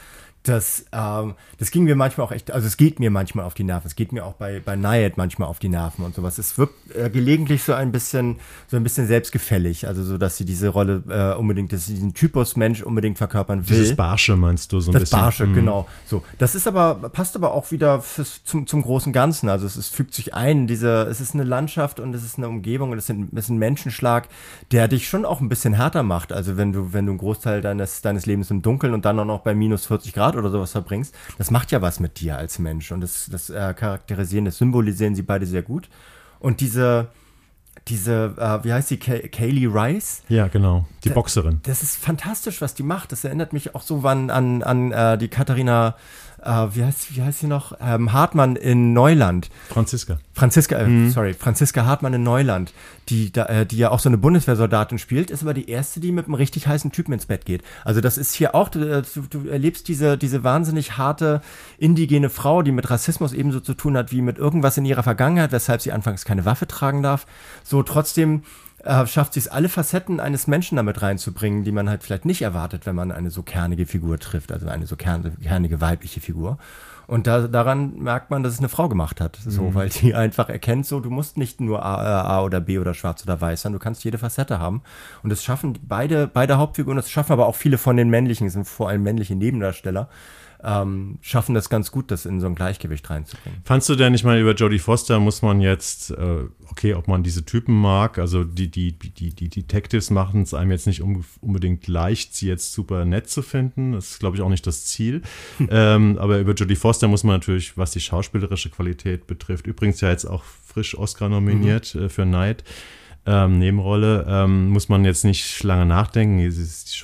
das, ähm, das ging mir manchmal auch echt, also es geht mir manchmal auf die Nerven. Es geht mir auch bei, bei Nayad manchmal auf die Nerven und sowas. Es wirkt äh, gelegentlich so ein bisschen, so ein bisschen selbstgefällig. Also so, dass sie diese Rolle äh, unbedingt, dass sie diesen Typus Mensch unbedingt verkörpern will. Dieses Barsche meinst du so ein das bisschen? Das Barsche, mhm. genau. So. Das ist aber, passt aber auch wieder fürs, zum, zum großen Ganzen. Also es, es fügt sich ein, diese, es ist eine Landschaft und es ist eine Umgebung und es, sind, es ist ein Menschenschlag, der dich schon auch ein bisschen härter macht. Also wenn du, wenn du einen Großteil deines, deines Lebens im Dunkeln und dann auch noch bei minus 40 Grad oder sowas verbringst, das macht ja was mit dir als Mensch. Und das, das äh, charakterisieren, das symbolisieren sie beide sehr gut. Und diese, diese, äh, wie heißt sie, Kay Kaylee Rice? Ja, genau, die Boxerin. Das ist fantastisch, was die macht. Das erinnert mich auch so an, an, an äh, die Katharina äh, wie, heißt, wie heißt sie noch? Ähm, Hartmann in Neuland. Franziska. Franziska, äh, mhm. sorry, Franziska Hartmann in Neuland, die, da, äh, die ja auch so eine Bundeswehrsoldatin spielt, ist aber die erste, die mit einem richtig heißen Typen ins Bett geht. Also das ist hier auch, du, äh, du, du erlebst diese, diese wahnsinnig harte indigene Frau, die mit Rassismus ebenso zu tun hat wie mit irgendwas in ihrer Vergangenheit, weshalb sie anfangs keine Waffe tragen darf. So trotzdem äh, schafft sie es, alle Facetten eines Menschen damit reinzubringen, die man halt vielleicht nicht erwartet, wenn man eine so kernige Figur trifft, also eine so kernige weibliche Figur. Und da, daran merkt man, dass es eine Frau gemacht hat, so, mhm. weil die <laughs> einfach erkennt, so, du musst nicht nur A, äh, A, oder B oder schwarz oder weiß sein, du kannst jede Facette haben. Und das schaffen beide, beide Hauptfiguren, das schaffen aber auch viele von den männlichen, sind vor allem männliche Nebendarsteller, ähm, schaffen das ganz gut, das in so ein Gleichgewicht reinzubringen. Fandst du denn, ich meine, über Jodie Foster muss man jetzt, äh, okay, ob man diese Typen mag, also die, die, die, die Detectives machen es einem jetzt nicht unbedingt leicht, sie jetzt super nett zu finden. Das ist, glaube ich, auch nicht das Ziel. <laughs> ähm, aber über Jodie Foster muss man natürlich, was die schauspielerische Qualität betrifft, übrigens ja jetzt auch frisch Oscar nominiert mhm. äh, für Night ähm, Nebenrolle, ähm, muss man jetzt nicht lange nachdenken.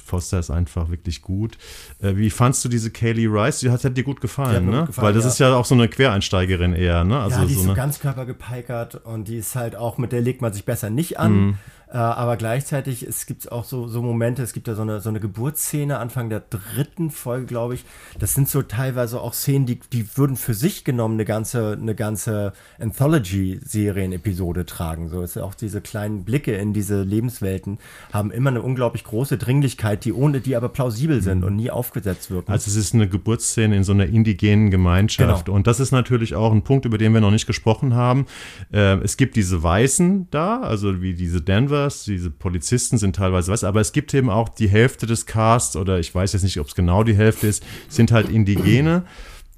Foster ist einfach wirklich gut. Äh, wie fandst du diese Kaylee Rice? Die hat, hat dir gut gefallen, ne? Gut gefallen, Weil das ja. ist ja auch so eine Quereinsteigerin eher, ne? Also ja, die so ist so ganz körpergepeikert und die ist halt auch, mit der legt man sich besser nicht an. Mhm. Äh, aber gleichzeitig, es gibt auch so, so Momente, es gibt ja so eine, so eine Geburtsszene Anfang der dritten Folge, glaube ich. Das sind so teilweise auch Szenen, die, die würden für sich genommen eine ganze, eine ganze Anthology-Serien-Episode tragen. So ist auch diese kleinen Blicke in diese Lebenswelten haben immer eine unglaublich große Dringlichkeit, die ohne die aber plausibel sind mhm. und nie aufgesetzt wirken. Also es ist eine Geburtsszene in so einer indigenen Gemeinschaft. Genau. Und das ist natürlich auch ein Punkt, über den wir noch nicht gesprochen haben. Äh, es gibt diese Weißen da, also wie diese Denver Brothers, diese Polizisten sind teilweise was, aber es gibt eben auch die Hälfte des Casts, oder ich weiß jetzt nicht, ob es genau die Hälfte ist, sind halt Indigene.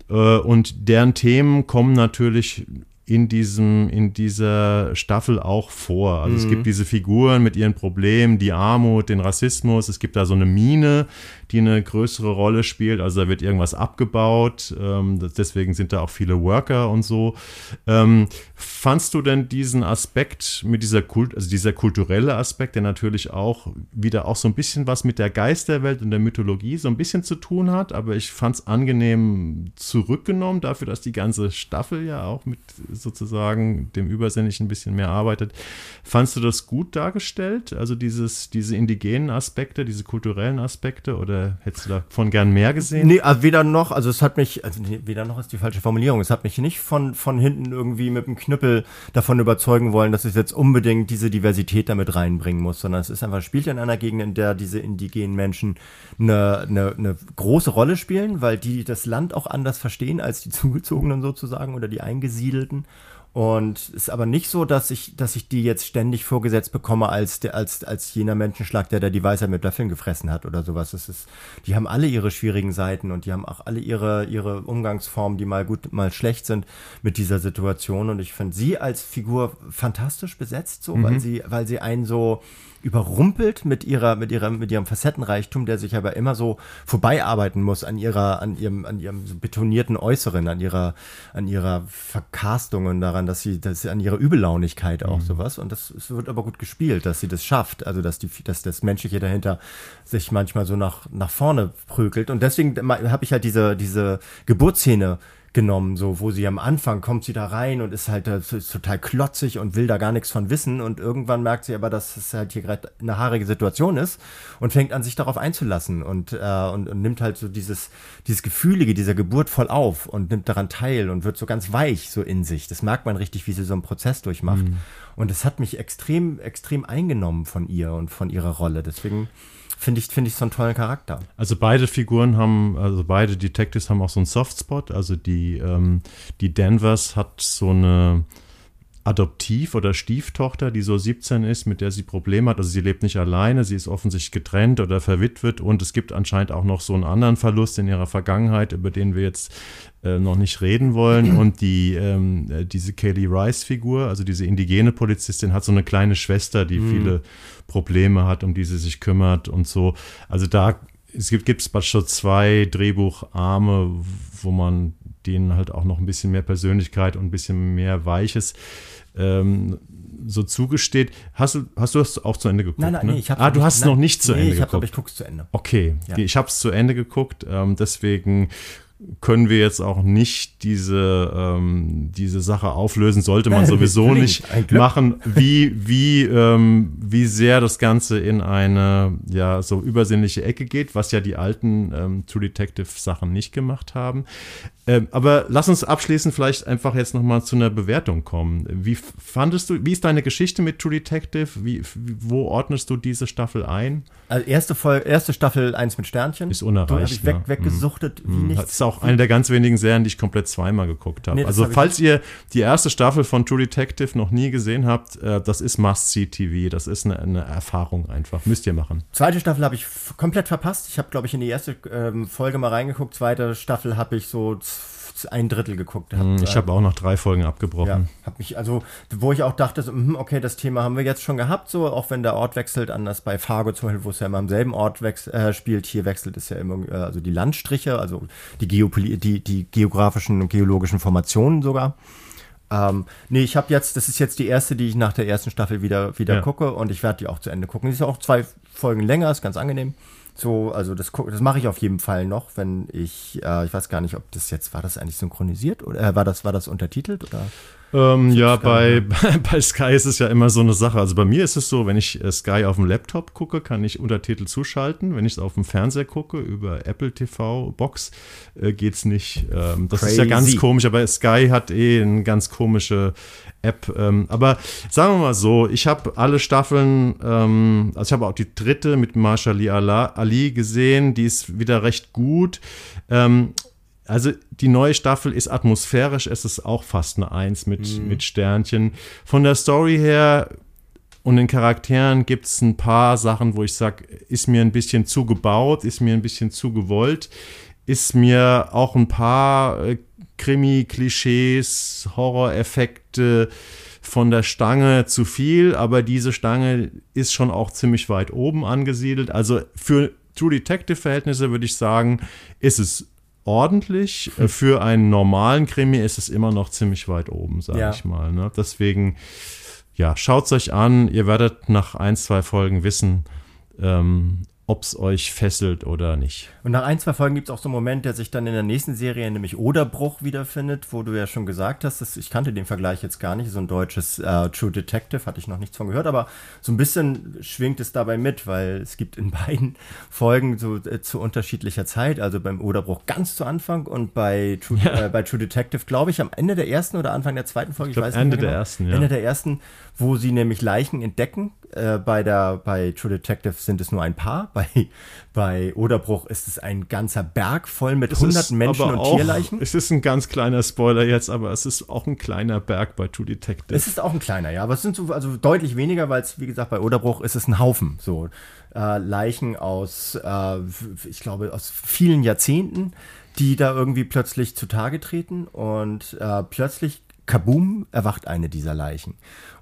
Äh, und deren Themen kommen natürlich in diesem, in dieser Staffel auch vor. Also mhm. es gibt diese Figuren mit ihren Problemen, die Armut, den Rassismus. Es gibt da so eine Mine, die eine größere Rolle spielt. Also da wird irgendwas abgebaut. Ähm, deswegen sind da auch viele Worker und so. Ähm, fandst du denn diesen Aspekt mit dieser Kult, also dieser kulturelle Aspekt, der natürlich auch wieder auch so ein bisschen was mit der Geisterwelt und der Mythologie so ein bisschen zu tun hat, aber ich fand es angenehm zurückgenommen dafür, dass die ganze Staffel ja auch mit sozusagen dem Übersinnlichen ein bisschen mehr arbeitet. Fandst du das gut dargestellt? Also dieses, diese indigenen Aspekte, diese kulturellen Aspekte oder oder hättest du davon gern mehr gesehen? Nee, also weder noch, also es hat mich, also weder noch ist die falsche Formulierung. Es hat mich nicht von, von hinten irgendwie mit dem Knüppel davon überzeugen wollen, dass ich jetzt unbedingt diese Diversität damit reinbringen muss, sondern es ist einfach, spielt in einer Gegend, in der diese indigenen Menschen eine, eine, eine große Rolle spielen, weil die das Land auch anders verstehen als die <laughs> Zugezogenen sozusagen oder die Eingesiedelten. Und es ist aber nicht so, dass ich, dass ich die jetzt ständig vorgesetzt bekomme als, der, als, als jener Menschenschlag, der da die Weisheit mit Löffeln gefressen hat oder sowas. Das ist, die haben alle ihre schwierigen Seiten und die haben auch alle ihre, ihre Umgangsformen, die mal gut, mal schlecht sind mit dieser Situation. Und ich finde sie als Figur fantastisch besetzt, so, mhm. weil sie, weil sie einen so, überrumpelt mit ihrer, mit ihrer, mit ihrem Facettenreichtum, der sich aber immer so vorbeiarbeiten muss an ihrer, an ihrem, an ihrem so betonierten Äußeren, an ihrer, an ihrer Verkastung und daran, dass sie, dass sie an ihrer Übellaunigkeit auch mhm. sowas. Und das, wird aber gut gespielt, dass sie das schafft. Also, dass die, dass das Menschliche dahinter sich manchmal so nach, nach vorne prügelt. Und deswegen habe ich halt diese, diese Geburtsszene genommen, so wo sie am Anfang kommt sie da rein und ist halt ist total klotzig und will da gar nichts von wissen und irgendwann merkt sie aber, dass es halt hier gerade eine haarige Situation ist und fängt an sich darauf einzulassen und, äh, und, und nimmt halt so dieses dieses Gefühlige dieser Geburt voll auf und nimmt daran teil und wird so ganz weich so in sich. Das merkt man richtig, wie sie so einen Prozess durchmacht. Mhm. Und es hat mich extrem extrem eingenommen von ihr und von ihrer Rolle. Deswegen finde ich, finde ich so einen tollen Charakter. Also beide Figuren haben, also beide Detectives haben auch so einen Softspot. Also die, ähm, die Danvers hat so eine Adoptiv- oder Stieftochter, die so 17 ist, mit der sie Probleme hat. Also sie lebt nicht alleine, sie ist offensichtlich getrennt oder verwitwet und es gibt anscheinend auch noch so einen anderen Verlust in ihrer Vergangenheit, über den wir jetzt äh, noch nicht reden wollen. Und die, ähm, äh, diese Kaylee Rice-Figur, also diese indigene Polizistin, hat so eine kleine Schwester, die mhm. viele Probleme hat, um die sie sich kümmert und so. Also da es gibt es schon zwei Drehbucharme, wo man denen halt auch noch ein bisschen mehr Persönlichkeit und ein bisschen mehr Weiches ähm, so zugesteht. Hast du, hast du das auch zu Ende geguckt? Nein, nein, ne? nee, ich Ah, du nicht, hast es noch nicht zu nee, Ende ich geguckt. aber ich gucke es zu Ende. Okay, ja. ich habe es zu Ende geguckt, ähm, deswegen können wir jetzt auch nicht diese, ähm, diese Sache auflösen, sollte man sowieso nicht machen, wie, wie, ähm, wie sehr das Ganze in eine ja so übersinnliche Ecke geht, was ja die alten ähm, True Detective Sachen nicht gemacht haben. Ähm, aber lass uns abschließend vielleicht einfach jetzt nochmal zu einer Bewertung kommen. Wie fandest du, wie ist deine Geschichte mit True Detective? Wie, wo ordnest du diese Staffel ein? Also erste, Folge, erste Staffel eins mit Sternchen. Ist unerreicht. Habe ich weg, ne? weggesucht mhm. wie nichts. Auch eine der ganz wenigen Serien, die ich komplett zweimal geguckt habe. Nee, also, falls ihr die erste Staffel von True Detective noch nie gesehen habt, äh, das ist Must-See-TV. Das ist eine, eine, Erfahrung einfach. Müsst ihr machen. Zweite Staffel habe ich komplett verpasst. Ich habe, glaube ich, in die erste ähm, Folge mal reingeguckt. Zweite Staffel habe ich so ein Drittel geguckt habe. Hm, ich habe auch noch drei Folgen abgebrochen. Ja, hab mich, also, wo ich auch dachte, so, hm, okay, das Thema haben wir jetzt schon gehabt, so, auch wenn der Ort wechselt, anders bei Fargo zum Beispiel, wo es ja immer am selben Ort äh, spielt, hier wechselt es ja immer, äh, also die Landstriche, also die, Geopoli die, die geografischen und geologischen Formationen sogar. Ähm, nee, ich habe jetzt, das ist jetzt die erste, die ich nach der ersten Staffel wieder, wieder ja. gucke und ich werde die auch zu Ende gucken. Die ist auch zwei Folgen länger, ist ganz angenehm. So, also das, das mache ich auf jeden Fall noch, wenn ich, äh, ich weiß gar nicht, ob das jetzt, war das eigentlich synchronisiert oder äh, war das, war das untertitelt oder? Ähm, ja, bei, <laughs> bei Sky ist es ja immer so eine Sache. Also bei mir ist es so, wenn ich äh, Sky auf dem Laptop gucke, kann ich Untertitel zuschalten. Wenn ich es auf dem Fernseher gucke, über Apple TV Box, äh, es nicht. Ähm, das Crazy. ist ja ganz komisch, aber Sky hat eh eine ganz komische App. Ähm, aber sagen wir mal so, ich habe alle Staffeln, ähm, also ich habe auch die dritte mit Marshall Ali gesehen, die ist wieder recht gut. Ähm, also die neue Staffel ist atmosphärisch, es ist auch fast eine Eins mit, mhm. mit Sternchen. Von der Story her und den Charakteren gibt es ein paar Sachen, wo ich sage, ist mir ein bisschen zu gebaut, ist mir ein bisschen zu gewollt, ist mir auch ein paar äh, Krimi-Klischees, Horror-Effekte von der Stange zu viel, aber diese Stange ist schon auch ziemlich weit oben angesiedelt. Also für True Detective-Verhältnisse würde ich sagen, ist es ordentlich. Hm. Für einen normalen Krimi ist es immer noch ziemlich weit oben, sage ja. ich mal. Ne? Deswegen, ja, schaut es euch an. Ihr werdet nach ein, zwei Folgen wissen, ähm, ob es euch fesselt oder nicht. Und nach ein, zwei Folgen gibt es auch so einen Moment, der sich dann in der nächsten Serie, nämlich Oderbruch, wiederfindet, wo du ja schon gesagt hast, dass, ich kannte den Vergleich jetzt gar nicht, so ein deutsches äh, True Detective, hatte ich noch nichts von gehört, aber so ein bisschen schwingt es dabei mit, weil es gibt in <laughs> beiden Folgen so äh, zu unterschiedlicher Zeit, also beim Oderbruch ganz zu Anfang und bei True, ja. äh, bei True Detective, glaube ich, am Ende der ersten oder Anfang der zweiten Folge, ich, ich weiß Ende nicht Ende der genau. ersten, ja. Ende der ersten, wo sie nämlich Leichen entdecken. Äh, bei, der, bei True Detective sind es nur ein paar. <laughs> Bei, bei Oderbruch ist es ein ganzer Berg voll mit hunderten Menschen und auch, Tierleichen. Es ist ein ganz kleiner Spoiler jetzt, aber es ist auch ein kleiner Berg bei True Detective. Es ist auch ein kleiner, ja. Aber es sind so, also deutlich weniger, weil es, wie gesagt, bei Oderbruch ist es ein Haufen. So äh, Leichen aus, äh, ich glaube, aus vielen Jahrzehnten die da irgendwie plötzlich zutage treten und äh, plötzlich kaboom, erwacht eine dieser Leichen.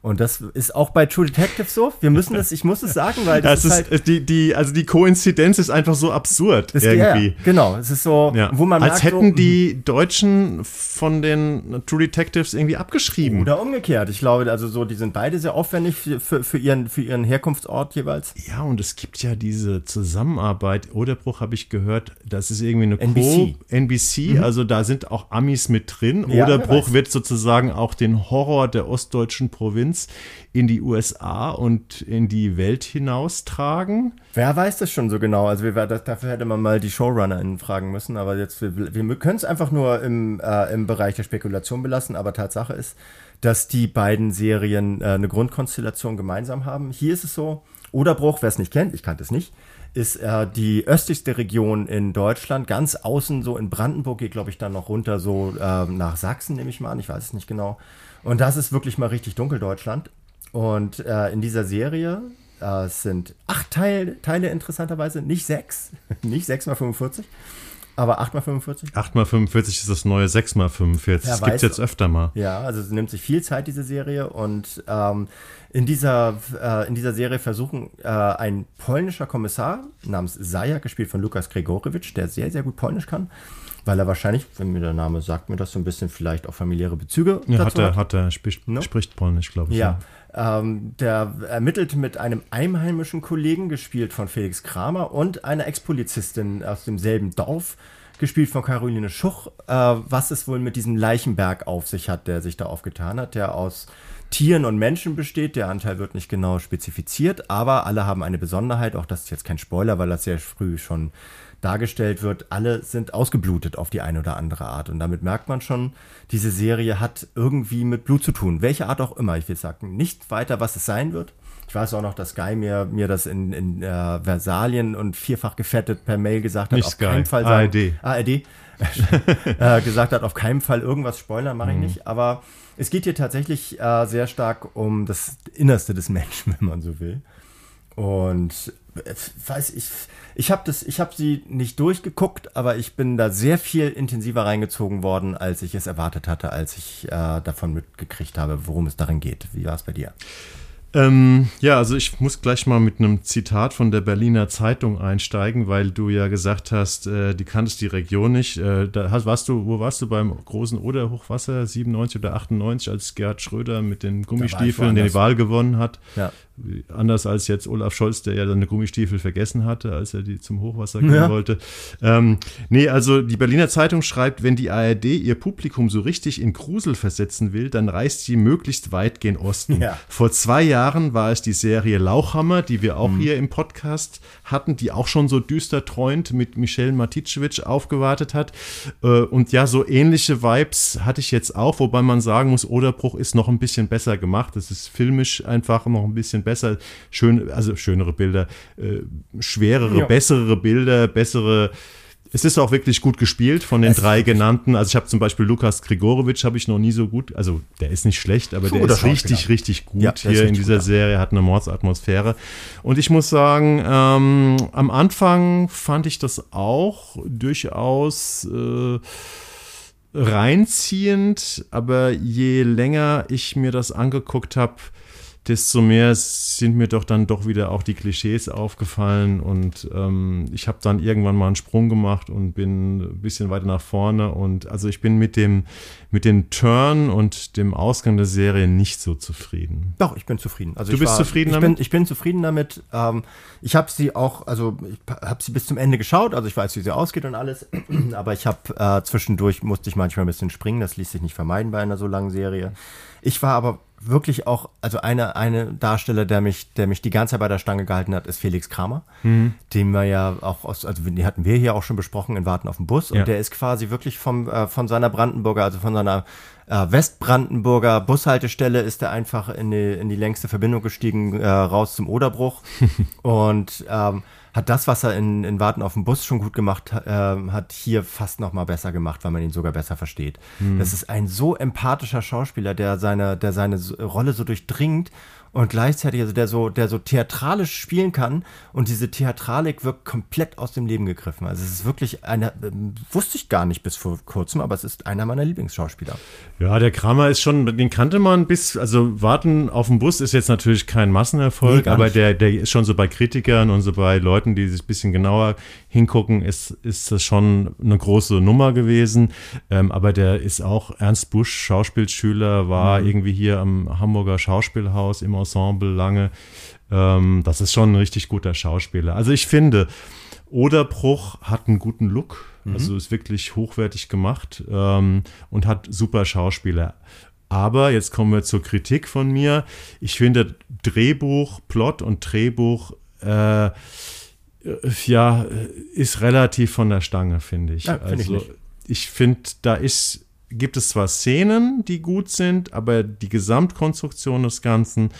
Und das ist auch bei True Detective so. Wir müssen das, ich muss es sagen, weil das, das ist, halt, die, die, also die Koinzidenz ist einfach so absurd ist, irgendwie. Ja, genau, es ist so, ja. wo man als hätten so, die Deutschen von den True Detectives irgendwie abgeschrieben. Oder umgekehrt. Ich glaube, also so, die sind beide sehr aufwendig für, für, ihren, für ihren Herkunftsort jeweils. Ja, und es gibt ja diese Zusammenarbeit. Oderbruch habe ich gehört, das ist irgendwie eine NBC. Co NBC, mhm. also da sind auch Amis mit drin. Ja, Oderbruch wird sozusagen auch den Horror der ostdeutschen Provinz Fans in die USA und in die Welt hinaustragen. Wer weiß das schon so genau? Also wir, dafür hätte man mal die ShowrunnerInnen fragen müssen, aber jetzt, wir, wir können es einfach nur im, äh, im Bereich der Spekulation belassen, aber Tatsache ist, dass die beiden Serien äh, eine Grundkonstellation gemeinsam haben. Hier ist es so, Oderbruch, wer es nicht kennt, ich kannte es nicht, ist äh, die östlichste Region in Deutschland, ganz außen so in Brandenburg, geht glaube ich dann noch runter so äh, nach Sachsen, nehme ich mal an, ich weiß es nicht genau. Und das ist wirklich mal richtig dunkel Deutschland. Und äh, in dieser Serie äh, sind acht Teil, Teile interessanterweise, nicht sechs, <laughs> nicht sechs mal 45, aber 8 mal 45? 8 mal 45 ist das neue 6 mal 45. Ja, das gibt es jetzt öfter mal. Ja, also es nimmt sich viel Zeit, diese Serie. Und ähm, in, dieser, äh, in dieser Serie versuchen äh, ein polnischer Kommissar namens Saja, gespielt von Lukas Gregorewitsch, der sehr, sehr gut Polnisch kann, weil er wahrscheinlich, wenn mir der Name sagt, mir das so ein bisschen vielleicht auch familiäre Bezüge ja, dazu hat. Er, hat er, spricht, no? spricht Polnisch, glaube ich. Ja. ja. Ähm, der ermittelt mit einem einheimischen Kollegen, gespielt von Felix Kramer, und einer Ex-Polizistin aus demselben Dorf, gespielt von Caroline Schuch, äh, was es wohl mit diesem Leichenberg auf sich hat, der sich da aufgetan hat, der aus Tieren und Menschen besteht. Der Anteil wird nicht genau spezifiziert, aber alle haben eine Besonderheit. Auch das ist jetzt kein Spoiler, weil das sehr früh schon dargestellt wird, alle sind ausgeblutet auf die eine oder andere Art. Und damit merkt man schon, diese Serie hat irgendwie mit Blut zu tun. Welche Art auch immer. Ich will sagen, nicht weiter, was es sein wird. Ich weiß auch noch, dass Sky mir, mir das in, in äh, Versalien und vierfach gefettet per Mail gesagt hat. Nicht auf Sky, keinen Fall sagen, ARD. ARD <laughs> äh, gesagt hat, auf keinen Fall irgendwas spoilern, mache ich mhm. nicht. Aber es geht hier tatsächlich äh, sehr stark um das Innerste des Menschen, <laughs> wenn man so will. Und äh, weiß ich, ich habe das, ich habe sie nicht durchgeguckt, aber ich bin da sehr viel intensiver reingezogen worden, als ich es erwartet hatte, als ich äh, davon mitgekriegt habe, worum es darin geht. Wie war es bei dir? Ähm, ja, also ich muss gleich mal mit einem Zitat von der Berliner Zeitung einsteigen, weil du ja gesagt hast, äh, die kanntest die Region nicht. Äh, da hast, warst du, wo warst du beim großen Oder-Hochwasser 97 oder 98, als Gerhard Schröder mit den Gummistiefeln die Wahl gewonnen hat? Ja. Anders als jetzt Olaf Scholz, der ja seine Gummistiefel vergessen hatte, als er die zum Hochwasser gehen ja. wollte. Ähm, nee, also die Berliner Zeitung schreibt, wenn die ARD ihr Publikum so richtig in Grusel versetzen will, dann reist sie möglichst weit gen Osten. Ja. Vor zwei Jahren war es die Serie Lauchhammer, die wir auch mhm. hier im Podcast hatten, die auch schon so düster träumt mit Michelle Matitschewitsch aufgewartet hat. Äh, und ja, so ähnliche Vibes hatte ich jetzt auch, wobei man sagen muss, Oderbruch ist noch ein bisschen besser gemacht. Es ist filmisch einfach noch ein bisschen besser, schön, also schönere Bilder, äh, schwerere, ja. bessere Bilder, bessere es ist auch wirklich gut gespielt von den es drei genannten. Also ich habe zum Beispiel Lukas Grigorowitsch habe ich noch nie so gut, also der ist nicht schlecht, aber so der ist richtig, richtig gut ja, hier in dieser gut, Serie, hat eine Mordsatmosphäre. Und ich muss sagen, ähm, am Anfang fand ich das auch durchaus äh, reinziehend, aber je länger ich mir das angeguckt habe, desto mehr sind mir doch dann doch wieder auch die Klischees aufgefallen und ähm, ich habe dann irgendwann mal einen Sprung gemacht und bin ein bisschen weiter nach vorne und also ich bin mit dem mit dem Turn und dem Ausgang der Serie nicht so zufrieden. Doch, ich bin zufrieden. Also du bist war, zufrieden ich damit? Bin, ich bin zufrieden damit. Ähm, ich habe sie auch, also ich habe sie bis zum Ende geschaut, also ich weiß, wie sie ausgeht und alles, <clears throat> aber ich habe äh, zwischendurch musste ich manchmal ein bisschen springen, das ließ sich nicht vermeiden bei einer so langen Serie. Ich war aber wirklich auch, also eine, eine Darsteller, der mich, der mich die ganze Zeit bei der Stange gehalten hat, ist Felix Kramer, mhm. den wir ja auch aus, also den hatten wir hier auch schon besprochen in Warten auf den Bus. Und ja. der ist quasi wirklich vom, äh, von seiner Brandenburger, also von seiner äh, Westbrandenburger Bushaltestelle ist er einfach in die, in die längste Verbindung gestiegen, äh, raus zum Oderbruch. <laughs> und ähm, hat das, was er in, in Warten auf den Bus schon gut gemacht äh, hat, hier fast noch mal besser gemacht, weil man ihn sogar besser versteht. Mhm. Das ist ein so empathischer Schauspieler, der seine, der seine Rolle so durchdringt und gleichzeitig, also der so, der so theatralisch spielen kann und diese Theatralik wirkt komplett aus dem Leben gegriffen. Also es ist wirklich einer, ähm, wusste ich gar nicht bis vor kurzem, aber es ist einer meiner Lieblingsschauspieler. Ja, der Kramer ist schon, den kannte man bis, also Warten auf den Bus ist jetzt natürlich kein Massenerfolg, nee, aber der, der ist schon so bei Kritikern und so bei Leuten, die sich ein bisschen genauer hingucken, ist, ist das schon eine große Nummer gewesen. Ähm, aber der ist auch Ernst Busch, Schauspielschüler, war mhm. irgendwie hier am Hamburger Schauspielhaus im Ensemble lange. Ähm, das ist schon ein richtig guter Schauspieler. Also ich finde, Oderbruch hat einen guten Look. Mhm. Also ist wirklich hochwertig gemacht ähm, und hat super Schauspieler. Aber jetzt kommen wir zur Kritik von mir. Ich finde Drehbuch, Plot und Drehbuch äh, ja, ist relativ von der Stange, finde ich. Ja, find also ich, ich finde, da ist, gibt es zwar Szenen, die gut sind, aber die Gesamtkonstruktion des Ganzen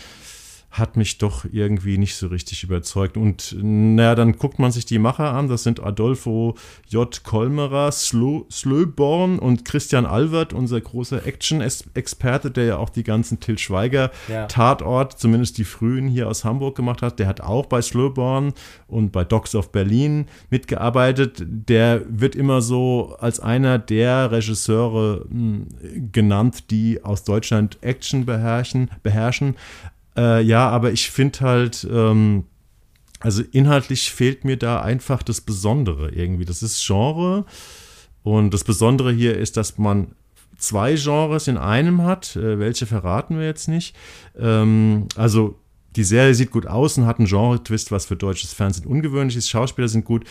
hat mich doch irgendwie nicht so richtig überzeugt. Und naja, dann guckt man sich die Macher an. Das sind Adolfo J. Kolmerer, Slöborn und Christian Albert, unser großer Action-Experte, der ja auch die ganzen Till Schweiger ja. Tatort, zumindest die frühen hier aus Hamburg gemacht hat. Der hat auch bei Slöborn und bei Docs of Berlin mitgearbeitet. Der wird immer so als einer der Regisseure mh, hm, genannt, die aus Deutschland Action beherrschen. beherrschen. Äh, ja, aber ich finde halt, ähm, also inhaltlich fehlt mir da einfach das Besondere irgendwie. Das ist Genre. Und das Besondere hier ist, dass man zwei Genres in einem hat. Äh, welche verraten wir jetzt nicht. Ähm, also die Serie sieht gut aus und hat einen Genre-Twist, was für deutsches Fernsehen ungewöhnlich ist. Schauspieler sind gut.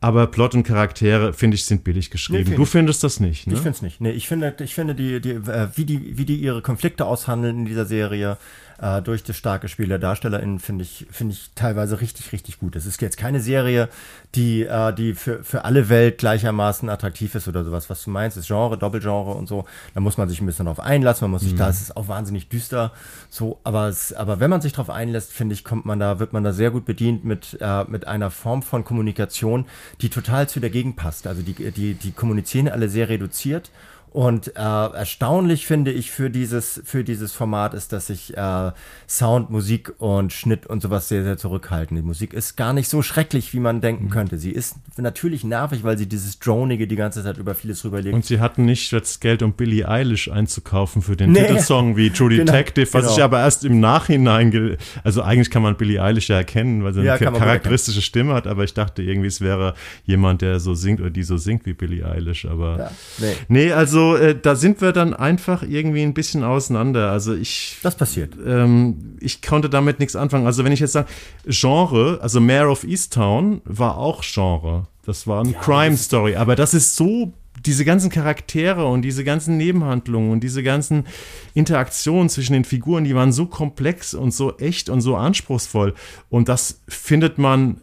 Aber Plot und Charaktere, finde ich, sind billig geschrieben. Nee, du findest das nicht, ne? Ich finde es nicht. Nee, ich finde, ich finde die, die, äh, wie die, wie die ihre Konflikte aushandeln in dieser Serie, äh, durch das starke Spiel der DarstellerInnen finde ich, finde ich teilweise richtig, richtig gut. Es ist jetzt keine Serie, die, äh, die für, für alle Welt gleichermaßen attraktiv ist oder sowas. Was du meinst, ist Genre, Doppelgenre und so. Da muss man sich ein bisschen drauf einlassen. Man muss sich, mhm. da ist es auch wahnsinnig düster. So, aber, es, aber wenn man sich drauf einlässt, finde ich, kommt man da, wird man da sehr gut bedient mit, äh, mit einer Form von Kommunikation, die total zu der Gegend passt. Also die, die, die kommunizieren alle sehr reduziert und äh, erstaunlich finde ich für dieses, für dieses Format ist, dass sich äh, Sound, Musik und Schnitt und sowas sehr, sehr zurückhalten. Die Musik ist gar nicht so schrecklich, wie man denken mhm. könnte. Sie ist natürlich nervig, weil sie dieses Dronige die ganze Zeit über vieles rüberlegt. Und sie hatten nicht das Geld, um Billie Eilish einzukaufen für den nee. Titelsong wie <laughs> True genau, Detective, was genau. ich aber erst im Nachhinein, also eigentlich kann man Billie Eilish ja erkennen, weil sie ja, eine charakteristische Stimme hat, aber ich dachte irgendwie, es wäre jemand, der so singt oder die so singt wie Billie Eilish, aber ja, nee. nee, also also äh, da sind wir dann einfach irgendwie ein bisschen auseinander. Also ich. Das passiert. Ähm, ich konnte damit nichts anfangen. Also wenn ich jetzt sage, Genre, also Mayor of Easttown war auch Genre. Das war eine ja, Crime Story. Aber das ist so diese ganzen Charaktere und diese ganzen Nebenhandlungen und diese ganzen Interaktionen zwischen den Figuren, die waren so komplex und so echt und so anspruchsvoll. Und das findet man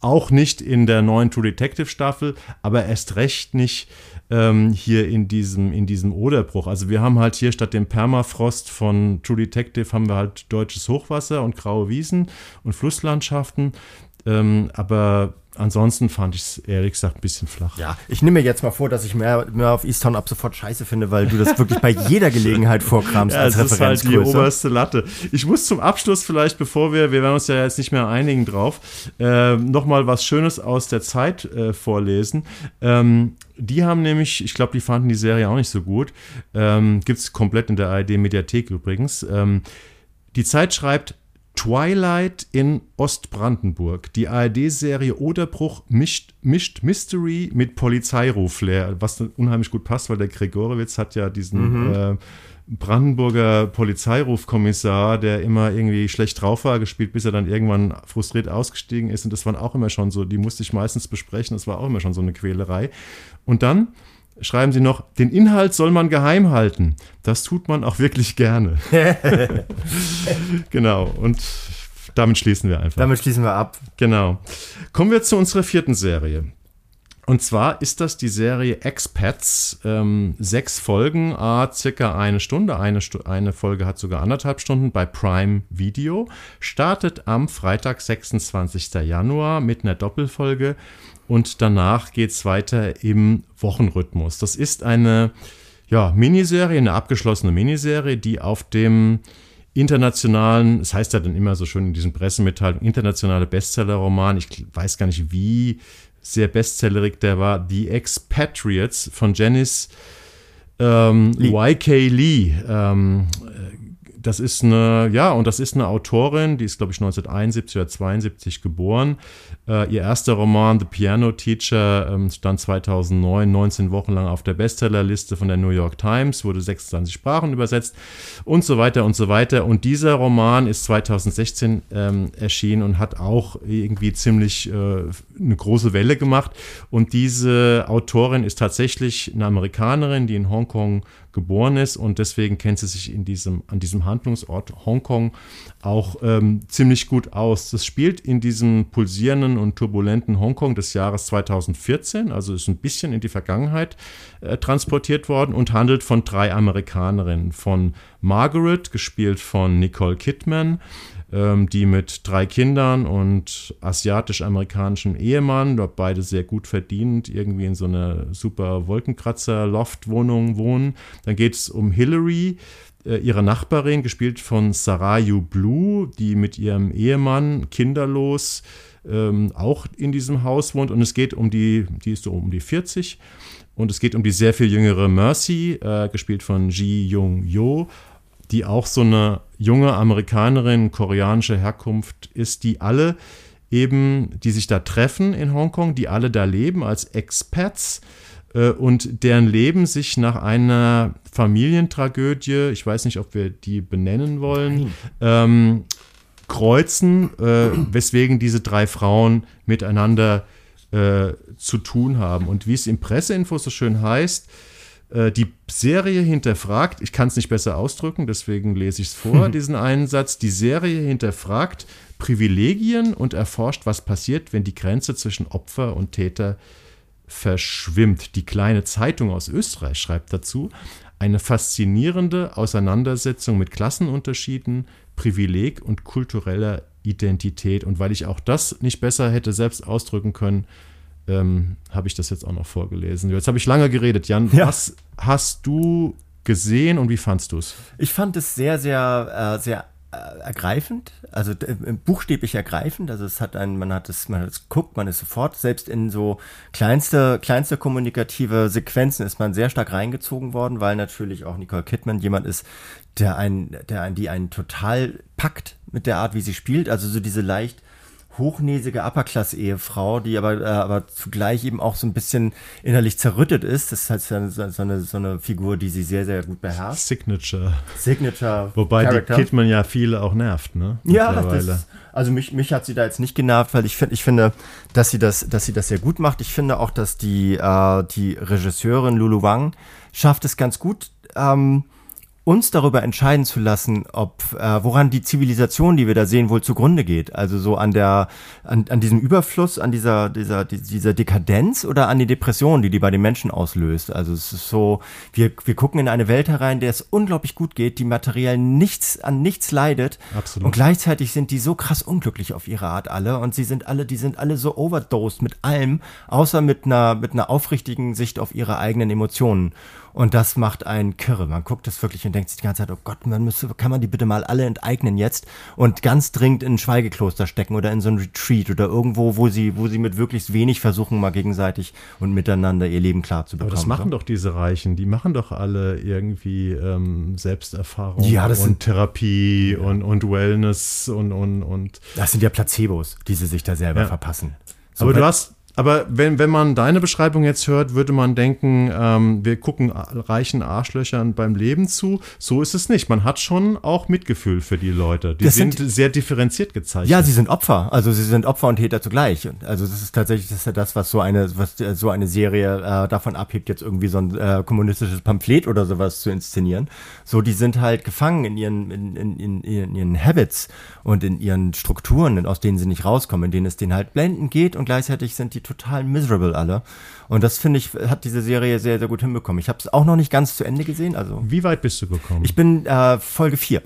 auch nicht in der neuen True Detective Staffel, aber erst recht nicht ähm, hier in diesem, in diesem Oderbruch. Also wir haben halt hier statt dem Permafrost von True Detective haben wir halt deutsches Hochwasser und graue Wiesen und Flusslandschaften. Ähm, aber ansonsten fand ich es ehrlich gesagt ein bisschen flach. Ja, ich nehme mir jetzt mal vor, dass ich mehr, mehr auf Easttown ab sofort scheiße finde, weil du das wirklich bei jeder Gelegenheit <laughs> vorkramst ja, als. Das ist halt die oberste Latte. Ich muss zum Abschluss vielleicht, bevor wir, wir werden uns ja jetzt nicht mehr einigen drauf, äh, nochmal was Schönes aus der Zeit äh, vorlesen. Ähm, die haben nämlich, ich glaube, die fanden die Serie auch nicht so gut. Ähm, Gibt es komplett in der ARD-Mediathek übrigens. Ähm, die Zeit schreibt, Twilight in Ostbrandenburg. Die ARD-Serie Oderbruch mischt, mischt Mystery mit Polizeiruf-Flair, was unheimlich gut passt, weil der Gregorowitz hat ja diesen mhm. äh, Brandenburger Polizeirufkommissar, der immer irgendwie schlecht drauf war, gespielt, bis er dann irgendwann frustriert ausgestiegen ist. Und das waren auch immer schon so, die musste ich meistens besprechen, das war auch immer schon so eine Quälerei. Und dann schreiben sie noch, den Inhalt soll man geheim halten. Das tut man auch wirklich gerne. <laughs> genau, und damit schließen wir einfach. Damit schließen wir ab. Genau. Kommen wir zu unserer vierten Serie. Und zwar ist das die Serie Expats. Ähm, sechs Folgen, a circa eine Stunde. Eine, eine Folge hat sogar anderthalb Stunden bei Prime Video. Startet am Freitag, 26. Januar mit einer Doppelfolge und danach geht es weiter im Wochenrhythmus. Das ist eine ja, Miniserie, eine abgeschlossene Miniserie, die auf dem internationalen, es das heißt ja dann immer so schön in diesen Pressemitteilungen, internationale Bestseller-Roman, ich weiß gar nicht, wie sehr bestsellerig der war, The Expatriates von Janice ähm, Y.K. Lee ähm, das ist eine, ja, und das ist eine Autorin, die ist, glaube ich, 1971 oder 72 geboren. Äh, ihr erster Roman, The Piano Teacher, ähm, stand 2009 19 Wochen lang auf der Bestsellerliste von der New York Times, wurde 26 Sprachen übersetzt und so weiter und so weiter. Und dieser Roman ist 2016 ähm, erschienen und hat auch irgendwie ziemlich äh, eine große Welle gemacht. Und diese Autorin ist tatsächlich eine Amerikanerin, die in Hongkong geboren ist und deswegen kennt sie sich in diesem, an diesem Handlungsort Hongkong auch ähm, ziemlich gut aus. Das spielt in diesem pulsierenden und turbulenten Hongkong des Jahres 2014, also ist ein bisschen in die Vergangenheit äh, transportiert worden und handelt von drei Amerikanerinnen. Von Margaret, gespielt von Nicole Kidman, die mit drei Kindern und asiatisch-amerikanischem Ehemann, dort beide sehr gut verdient, irgendwie in so einer super Wolkenkratzer-Loft-Wohnung wohnen. Dann geht es um Hillary, äh, ihre Nachbarin, gespielt von Sarayu Blue, die mit ihrem Ehemann kinderlos ähm, auch in diesem Haus wohnt. Und es geht um die, die ist so um die 40. Und es geht um die sehr viel jüngere Mercy, äh, gespielt von Ji Jung Jo, die auch so eine junge Amerikanerin koreanischer Herkunft ist, die alle eben, die sich da treffen in Hongkong, die alle da leben als Expats äh, und deren Leben sich nach einer Familientragödie, ich weiß nicht, ob wir die benennen wollen, ähm, kreuzen, äh, weswegen diese drei Frauen miteinander äh, zu tun haben. Und wie es im Presseinfo so schön heißt, die Serie hinterfragt, ich kann es nicht besser ausdrücken, deswegen lese ich es vor, <laughs> diesen einen Satz. Die Serie hinterfragt Privilegien und erforscht, was passiert, wenn die Grenze zwischen Opfer und Täter verschwimmt. Die kleine Zeitung aus Österreich schreibt dazu, eine faszinierende Auseinandersetzung mit Klassenunterschieden, Privileg und kultureller Identität. Und weil ich auch das nicht besser hätte selbst ausdrücken können, ähm, habe ich das jetzt auch noch vorgelesen. Jetzt habe ich lange geredet. Jan, ja. was hast du gesehen und wie fandst du es? Ich fand es sehr, sehr, äh, sehr äh, ergreifend, also äh, buchstäblich ergreifend. Also es hat ein, man hat es, man hat es guckt, man ist sofort, selbst in so kleinste, kleinste kommunikative Sequenzen ist man sehr stark reingezogen worden, weil natürlich auch Nicole Kidman jemand ist, der einen, der einen, die einen total packt mit der Art, wie sie spielt. Also so diese leicht hochnäsige Upperclass-Ehefrau, die aber, äh, aber zugleich eben auch so ein bisschen innerlich zerrüttet ist. Das ist halt so, so, eine, so eine Figur, die sie sehr, sehr gut beherrscht. Signature. Signature. Wobei Character. die Kidman ja viele auch nervt, ne? Ja, das, also mich, mich hat sie da jetzt nicht genervt, weil ich finde, ich finde, dass sie das, dass sie das sehr gut macht. Ich finde auch, dass die, äh, die Regisseurin Lulu Wang schafft es ganz gut, ähm, uns darüber entscheiden zu lassen, ob äh, woran die Zivilisation, die wir da sehen, wohl zugrunde geht. Also so an der an, an diesem Überfluss, an dieser dieser dieser Dekadenz oder an die Depression, die die bei den Menschen auslöst. Also es ist so, wir wir gucken in eine Welt herein, der es unglaublich gut geht, die materiell nichts an nichts leidet. Absolut. Und gleichzeitig sind die so krass unglücklich auf ihre Art alle und sie sind alle, die sind alle so overdosed mit allem, außer mit einer mit einer aufrichtigen Sicht auf ihre eigenen Emotionen. Und das macht einen kirre. Man guckt das wirklich und denkt sich die ganze Zeit, oh Gott, man müsste, kann man die bitte mal alle enteignen jetzt und ganz dringend in ein Schweigekloster stecken oder in so ein Retreat oder irgendwo, wo sie, wo sie mit möglichst wenig versuchen, mal gegenseitig und miteinander ihr Leben klar zu bekommen. Aber das machen doch diese Reichen, die machen doch alle irgendwie ähm, Selbsterfahrung ja, das und sind, Therapie ja. und, und Wellness und, und, und. Das sind ja Placebos, die sie sich da selber ja. verpassen. So, Aber du hast, aber wenn, wenn man deine Beschreibung jetzt hört, würde man denken, ähm, wir gucken reichen Arschlöchern beim Leben zu. So ist es nicht. Man hat schon auch Mitgefühl für die Leute. Die sind, sind, sehr differenziert gezeichnet. Ja, sie sind Opfer. Also sie sind Opfer und Täter zugleich. Also das ist tatsächlich das, ist ja das was so eine, was äh, so eine Serie äh, davon abhebt, jetzt irgendwie so ein äh, kommunistisches Pamphlet oder sowas zu inszenieren. So, die sind halt gefangen in ihren, in, in, in, in ihren Habits und in ihren Strukturen, aus denen sie nicht rauskommen, in denen es denen halt blendend geht und gleichzeitig sind die total miserable alle. Und das finde ich, hat diese Serie sehr, sehr gut hinbekommen. Ich habe es auch noch nicht ganz zu Ende gesehen. Also Wie weit bist du gekommen? Ich bin äh, Folge 4.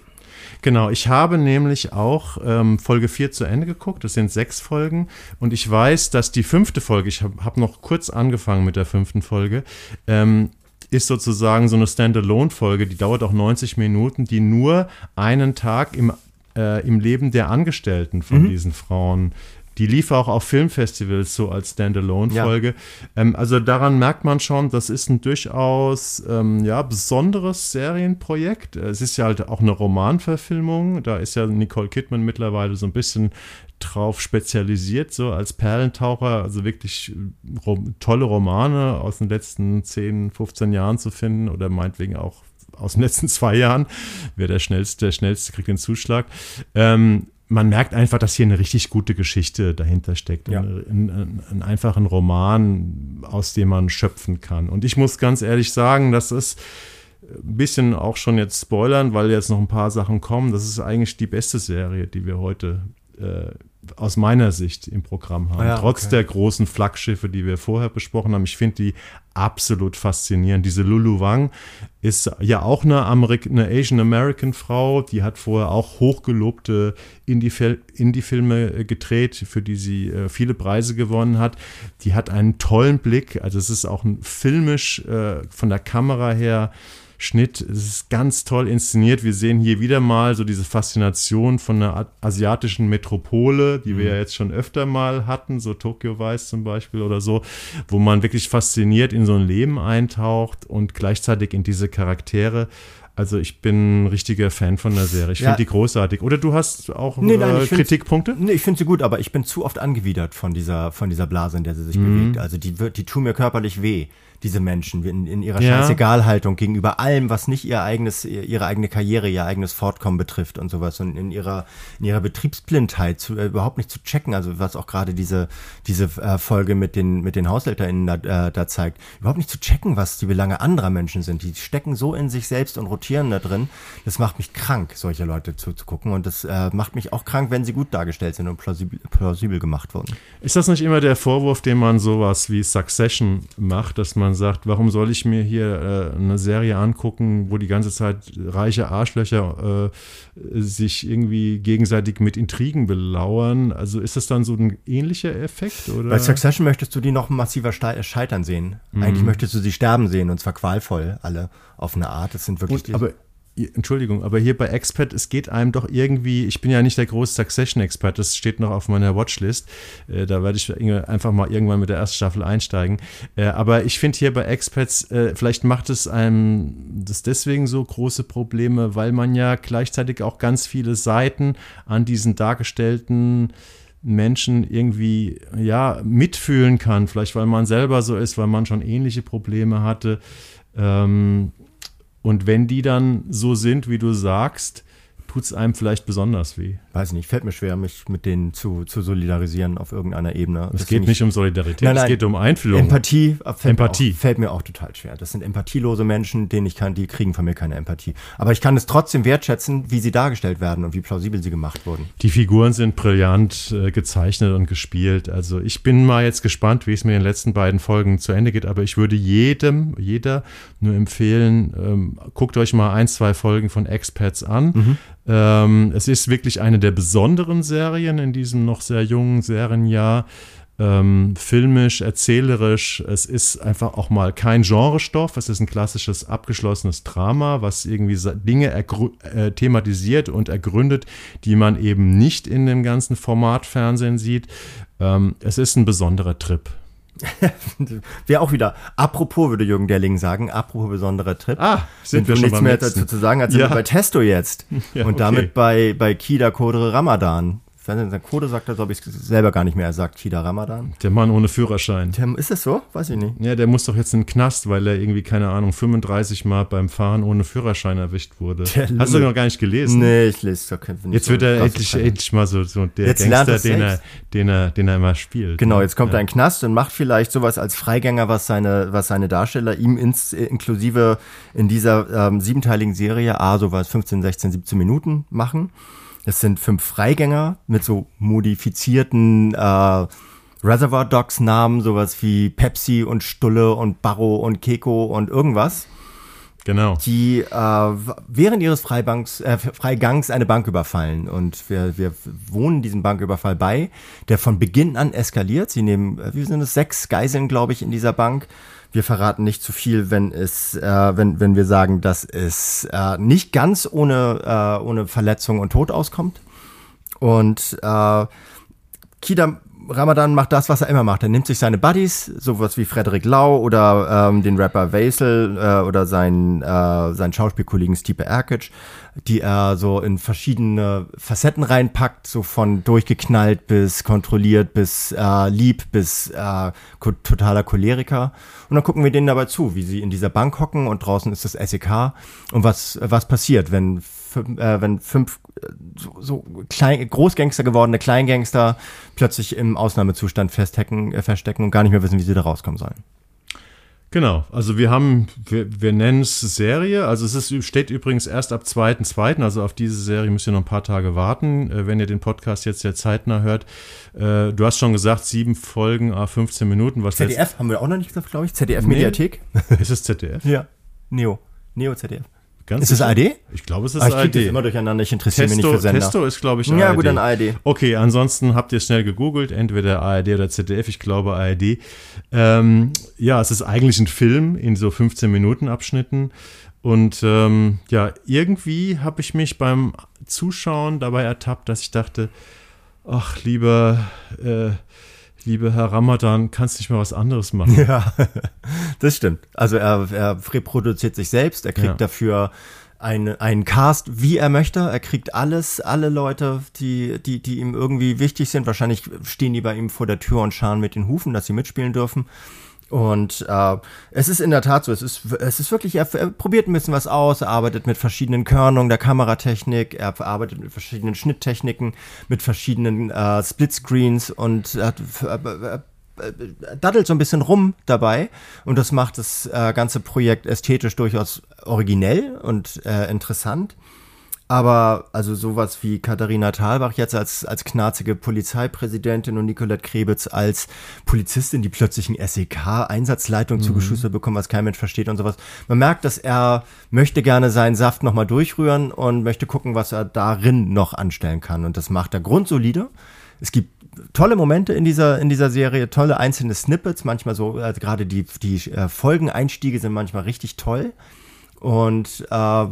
Genau, ich habe nämlich auch ähm, Folge 4 zu Ende geguckt. Das sind sechs Folgen. Und ich weiß, dass die fünfte Folge, ich habe hab noch kurz angefangen mit der fünften Folge, ähm, ist sozusagen so eine Standalone-Folge, die dauert auch 90 Minuten, die nur einen Tag im, äh, im Leben der Angestellten von mhm. diesen Frauen die lief auch auf Filmfestivals so als Standalone-Folge. Ja. Ähm, also daran merkt man schon, das ist ein durchaus ähm, ja, besonderes Serienprojekt. Es ist ja halt auch eine Romanverfilmung. Da ist ja Nicole Kidman mittlerweile so ein bisschen drauf spezialisiert, so als Perlentaucher, also wirklich äh, rom tolle Romane aus den letzten 10, 15 Jahren zu finden oder meinetwegen auch aus den letzten zwei Jahren. Wer der schnellste, der schnellste kriegt den Zuschlag. Ähm, man merkt einfach, dass hier eine richtig gute Geschichte dahinter steckt. Ja. Ein, ein, ein einfachen Roman, aus dem man schöpfen kann. Und ich muss ganz ehrlich sagen, das ist ein bisschen auch schon jetzt spoilern, weil jetzt noch ein paar Sachen kommen. Das ist eigentlich die beste Serie, die wir heute äh, aus meiner Sicht im Programm haben. Ja, Trotz okay. der großen Flaggschiffe, die wir vorher besprochen haben. Ich finde die absolut faszinierend. Diese Lulu Wang ist ja auch eine, Amerik eine Asian American Frau, die hat vorher auch hochgelobte Indie-Filme gedreht, für die sie äh, viele Preise gewonnen hat. Die hat einen tollen Blick, also es ist auch ein filmisch äh, von der Kamera her Schnitt. Es ist ganz toll inszeniert. Wir sehen hier wieder mal so diese Faszination von einer asiatischen Metropole, die wir mhm. ja jetzt schon öfter mal hatten, so Tokyo Vice zum Beispiel oder so, wo man wirklich fasziniert in so ein Leben eintaucht und gleichzeitig in diese Charaktere. Also ich bin ein richtiger Fan von der Serie. Ich ja. finde die großartig. Oder du hast auch nee, nein, äh, Kritikpunkte? Nee, ich finde sie gut, aber ich bin zu oft angewidert von dieser, von dieser Blase, in der sie sich mhm. bewegt. Also die, wird, die tun mir körperlich weh diese Menschen, in, in ihrer ja. Scheißegalhaltung gegenüber allem, was nicht ihr eigenes, ihre eigene Karriere, ihr eigenes Fortkommen betrifft und sowas und in ihrer, in ihrer Betriebsblindheit zu, äh, überhaupt nicht zu checken, also was auch gerade diese, diese äh, Folge mit den, mit den HaushälterInnen da, äh, da zeigt, überhaupt nicht zu checken, was die Belange anderer Menschen sind. Die stecken so in sich selbst und rotieren da drin. Das macht mich krank, solche Leute zuzugucken und das äh, macht mich auch krank, wenn sie gut dargestellt sind und plausibel, plausibel gemacht wurden. Ist das nicht immer der Vorwurf, den man sowas wie Succession macht, dass man sagt, warum soll ich mir hier äh, eine Serie angucken, wo die ganze Zeit reiche Arschlöcher äh, sich irgendwie gegenseitig mit Intrigen belauern? Also ist das dann so ein ähnlicher Effekt? Oder? Bei Succession möchtest du die noch massiver scheitern sehen. Mhm. Eigentlich möchtest du sie sterben sehen und zwar qualvoll, alle auf eine Art. Das sind wirklich. Und, aber Entschuldigung, aber hier bei Expat, es geht einem doch irgendwie, ich bin ja nicht der große Succession-Expert, das steht noch auf meiner Watchlist. Äh, da werde ich einfach mal irgendwann mit der ersten Staffel einsteigen. Äh, aber ich finde hier bei Expats, äh, vielleicht macht es einem das deswegen so große Probleme, weil man ja gleichzeitig auch ganz viele Seiten an diesen dargestellten Menschen irgendwie ja mitfühlen kann. Vielleicht weil man selber so ist, weil man schon ähnliche Probleme hatte. Ähm, und wenn die dann so sind, wie du sagst, tut es einem vielleicht besonders weh. Weiß ich nicht, fällt mir schwer, mich mit denen zu, zu solidarisieren auf irgendeiner Ebene. Es geht nicht um Solidarität, nein, nein, es geht um Einfühlung. Empathie, fällt, Empathie. Mir auch, fällt mir auch total schwer. Das sind empathielose Menschen, denen ich kann, die kriegen von mir keine Empathie. Aber ich kann es trotzdem wertschätzen, wie sie dargestellt werden und wie plausibel sie gemacht wurden. Die Figuren sind brillant äh, gezeichnet und gespielt. Also ich bin mal jetzt gespannt, wie es mir in den letzten beiden Folgen zu Ende geht. Aber ich würde jedem, jeder nur empfehlen, ähm, guckt euch mal ein, zwei Folgen von Expats an. Mhm. Ähm, es ist wirklich eine der besonderen Serien in diesem noch sehr jungen Serienjahr. Ähm, filmisch, erzählerisch. Es ist einfach auch mal kein Genrestoff. Es ist ein klassisches abgeschlossenes Drama, was irgendwie Dinge äh, thematisiert und ergründet, die man eben nicht in dem ganzen Formatfernsehen sieht. Ähm, es ist ein besonderer Trip. Wäre auch wieder, apropos, würde Jürgen Derling sagen, apropos besonderer Trip. Ah, sind wir schon nichts mehr dazu zu sagen, als ja. bei Testo jetzt. <laughs> Ja, und okay. damit bei, bei Kida Kodre Ramadan. Sein Code sagt er, glaube ich, selber gar nicht mehr. Er sagt Kida Ramadan. Der Mann ohne Führerschein. Der, ist das so? Weiß ich nicht. Ja, der muss doch jetzt in den Knast, weil er irgendwie, keine Ahnung, 35 Mal beim Fahren ohne Führerschein erwischt wurde. Hast du noch gar nicht gelesen? Nee, ich lese doch Jetzt wird er endlich, endlich mal so, so der jetzt Gangster, den er, den, er, den er immer spielt. Genau, ne? jetzt kommt ja. er in den Knast und macht vielleicht sowas als Freigänger, was seine, was seine Darsteller ihm ins, inklusive in dieser ähm, siebenteiligen Serie, A, sowas 15, 16, 17 Minuten machen. Es sind fünf Freigänger mit so modifizierten äh, Reservoir Dogs Namen, sowas wie Pepsi und Stulle und Barrow und Keko und irgendwas. Genau. Die äh, während ihres Freibanks, äh, Freigangs eine Bank überfallen. Und wir, wir wohnen diesem Banküberfall bei, der von Beginn an eskaliert. Sie nehmen, äh, wie sind es, sechs Geiseln, glaube ich, in dieser Bank wir verraten nicht zu viel, wenn es, äh, wenn, wenn wir sagen, dass es äh, nicht ganz ohne, äh, ohne Verletzung und Tod auskommt. Und äh, Kida Ramadan macht das, was er immer macht. Er nimmt sich seine Buddies, sowas wie Frederik Lau oder ähm, den Rapper Vaisel äh, oder seinen, äh, seinen Schauspielkollegen Stipe Erkic, die er so in verschiedene Facetten reinpackt, so von durchgeknallt bis kontrolliert bis äh, lieb bis äh, totaler Choleriker. Und dann gucken wir denen dabei zu, wie sie in dieser Bank hocken und draußen ist das SEK und was, was passiert, wenn äh, wenn fünf äh, so, so klein, Großgangster gewordene Kleingangster plötzlich im Ausnahmezustand feststecken, äh, feststecken und gar nicht mehr wissen, wie sie da rauskommen sollen. Genau, also wir haben, wir, wir nennen es Serie, also es ist, steht übrigens erst ab 2.2., also auf diese Serie müsst ihr noch ein paar Tage warten, äh, wenn ihr den Podcast jetzt sehr zeitnah hört. Äh, du hast schon gesagt, sieben Folgen, 15 Minuten. Was ZDF haben wir auch noch nicht gesagt, glaube ich, ZDF-Mediathek. Nee. Ist es ZDF? <laughs> ja, Neo, Neo ZDF. Ganz ist es ARD? Ich glaube, es ist ah, ich ARD. Ich immer durcheinander, ich interessiere mich nicht für Sender. Testo ist, glaube ich, ARD. Ja, gut, dann ARD. Okay, ansonsten habt ihr schnell gegoogelt, entweder ARD oder ZDF, ich glaube ARD. Ähm, ja, es ist eigentlich ein Film in so 15 Minuten Abschnitten. Und ähm, ja, irgendwie habe ich mich beim Zuschauen dabei ertappt, dass ich dachte, ach, lieber äh, liebe Herr Ramadan, kannst nicht mal was anderes machen. Ja, <laughs> das stimmt. Also er, er reproduziert sich selbst, er kriegt ja. dafür einen, einen Cast, wie er möchte. Er kriegt alles, alle Leute, die, die, die ihm irgendwie wichtig sind. Wahrscheinlich stehen die bei ihm vor der Tür und scharen mit den Hufen, dass sie mitspielen dürfen. Und äh, es ist in der Tat so, es ist, es ist wirklich, er, er probiert ein bisschen was aus, er arbeitet mit verschiedenen Körnungen der Kameratechnik, er arbeitet mit verschiedenen Schnitttechniken, mit verschiedenen äh, Splitscreens und er hat, äh, daddelt so ein bisschen rum dabei und das macht das äh, ganze Projekt ästhetisch durchaus originell und äh, interessant. Aber also sowas wie Katharina Thalbach jetzt als, als knarzige Polizeipräsidentin und Nicolette Krebitz als Polizistin, die plötzlich ein SEK-Einsatzleitung mhm. zugeschustert bekommen, was kein Mensch versteht und sowas. Man merkt, dass er möchte gerne seinen Saft nochmal durchrühren und möchte gucken, was er darin noch anstellen kann. Und das macht er grundsolide. Es gibt tolle Momente in dieser, in dieser Serie, tolle einzelne Snippets, manchmal so, also gerade die, die äh, Folgeneinstiege sind manchmal richtig toll. Und äh,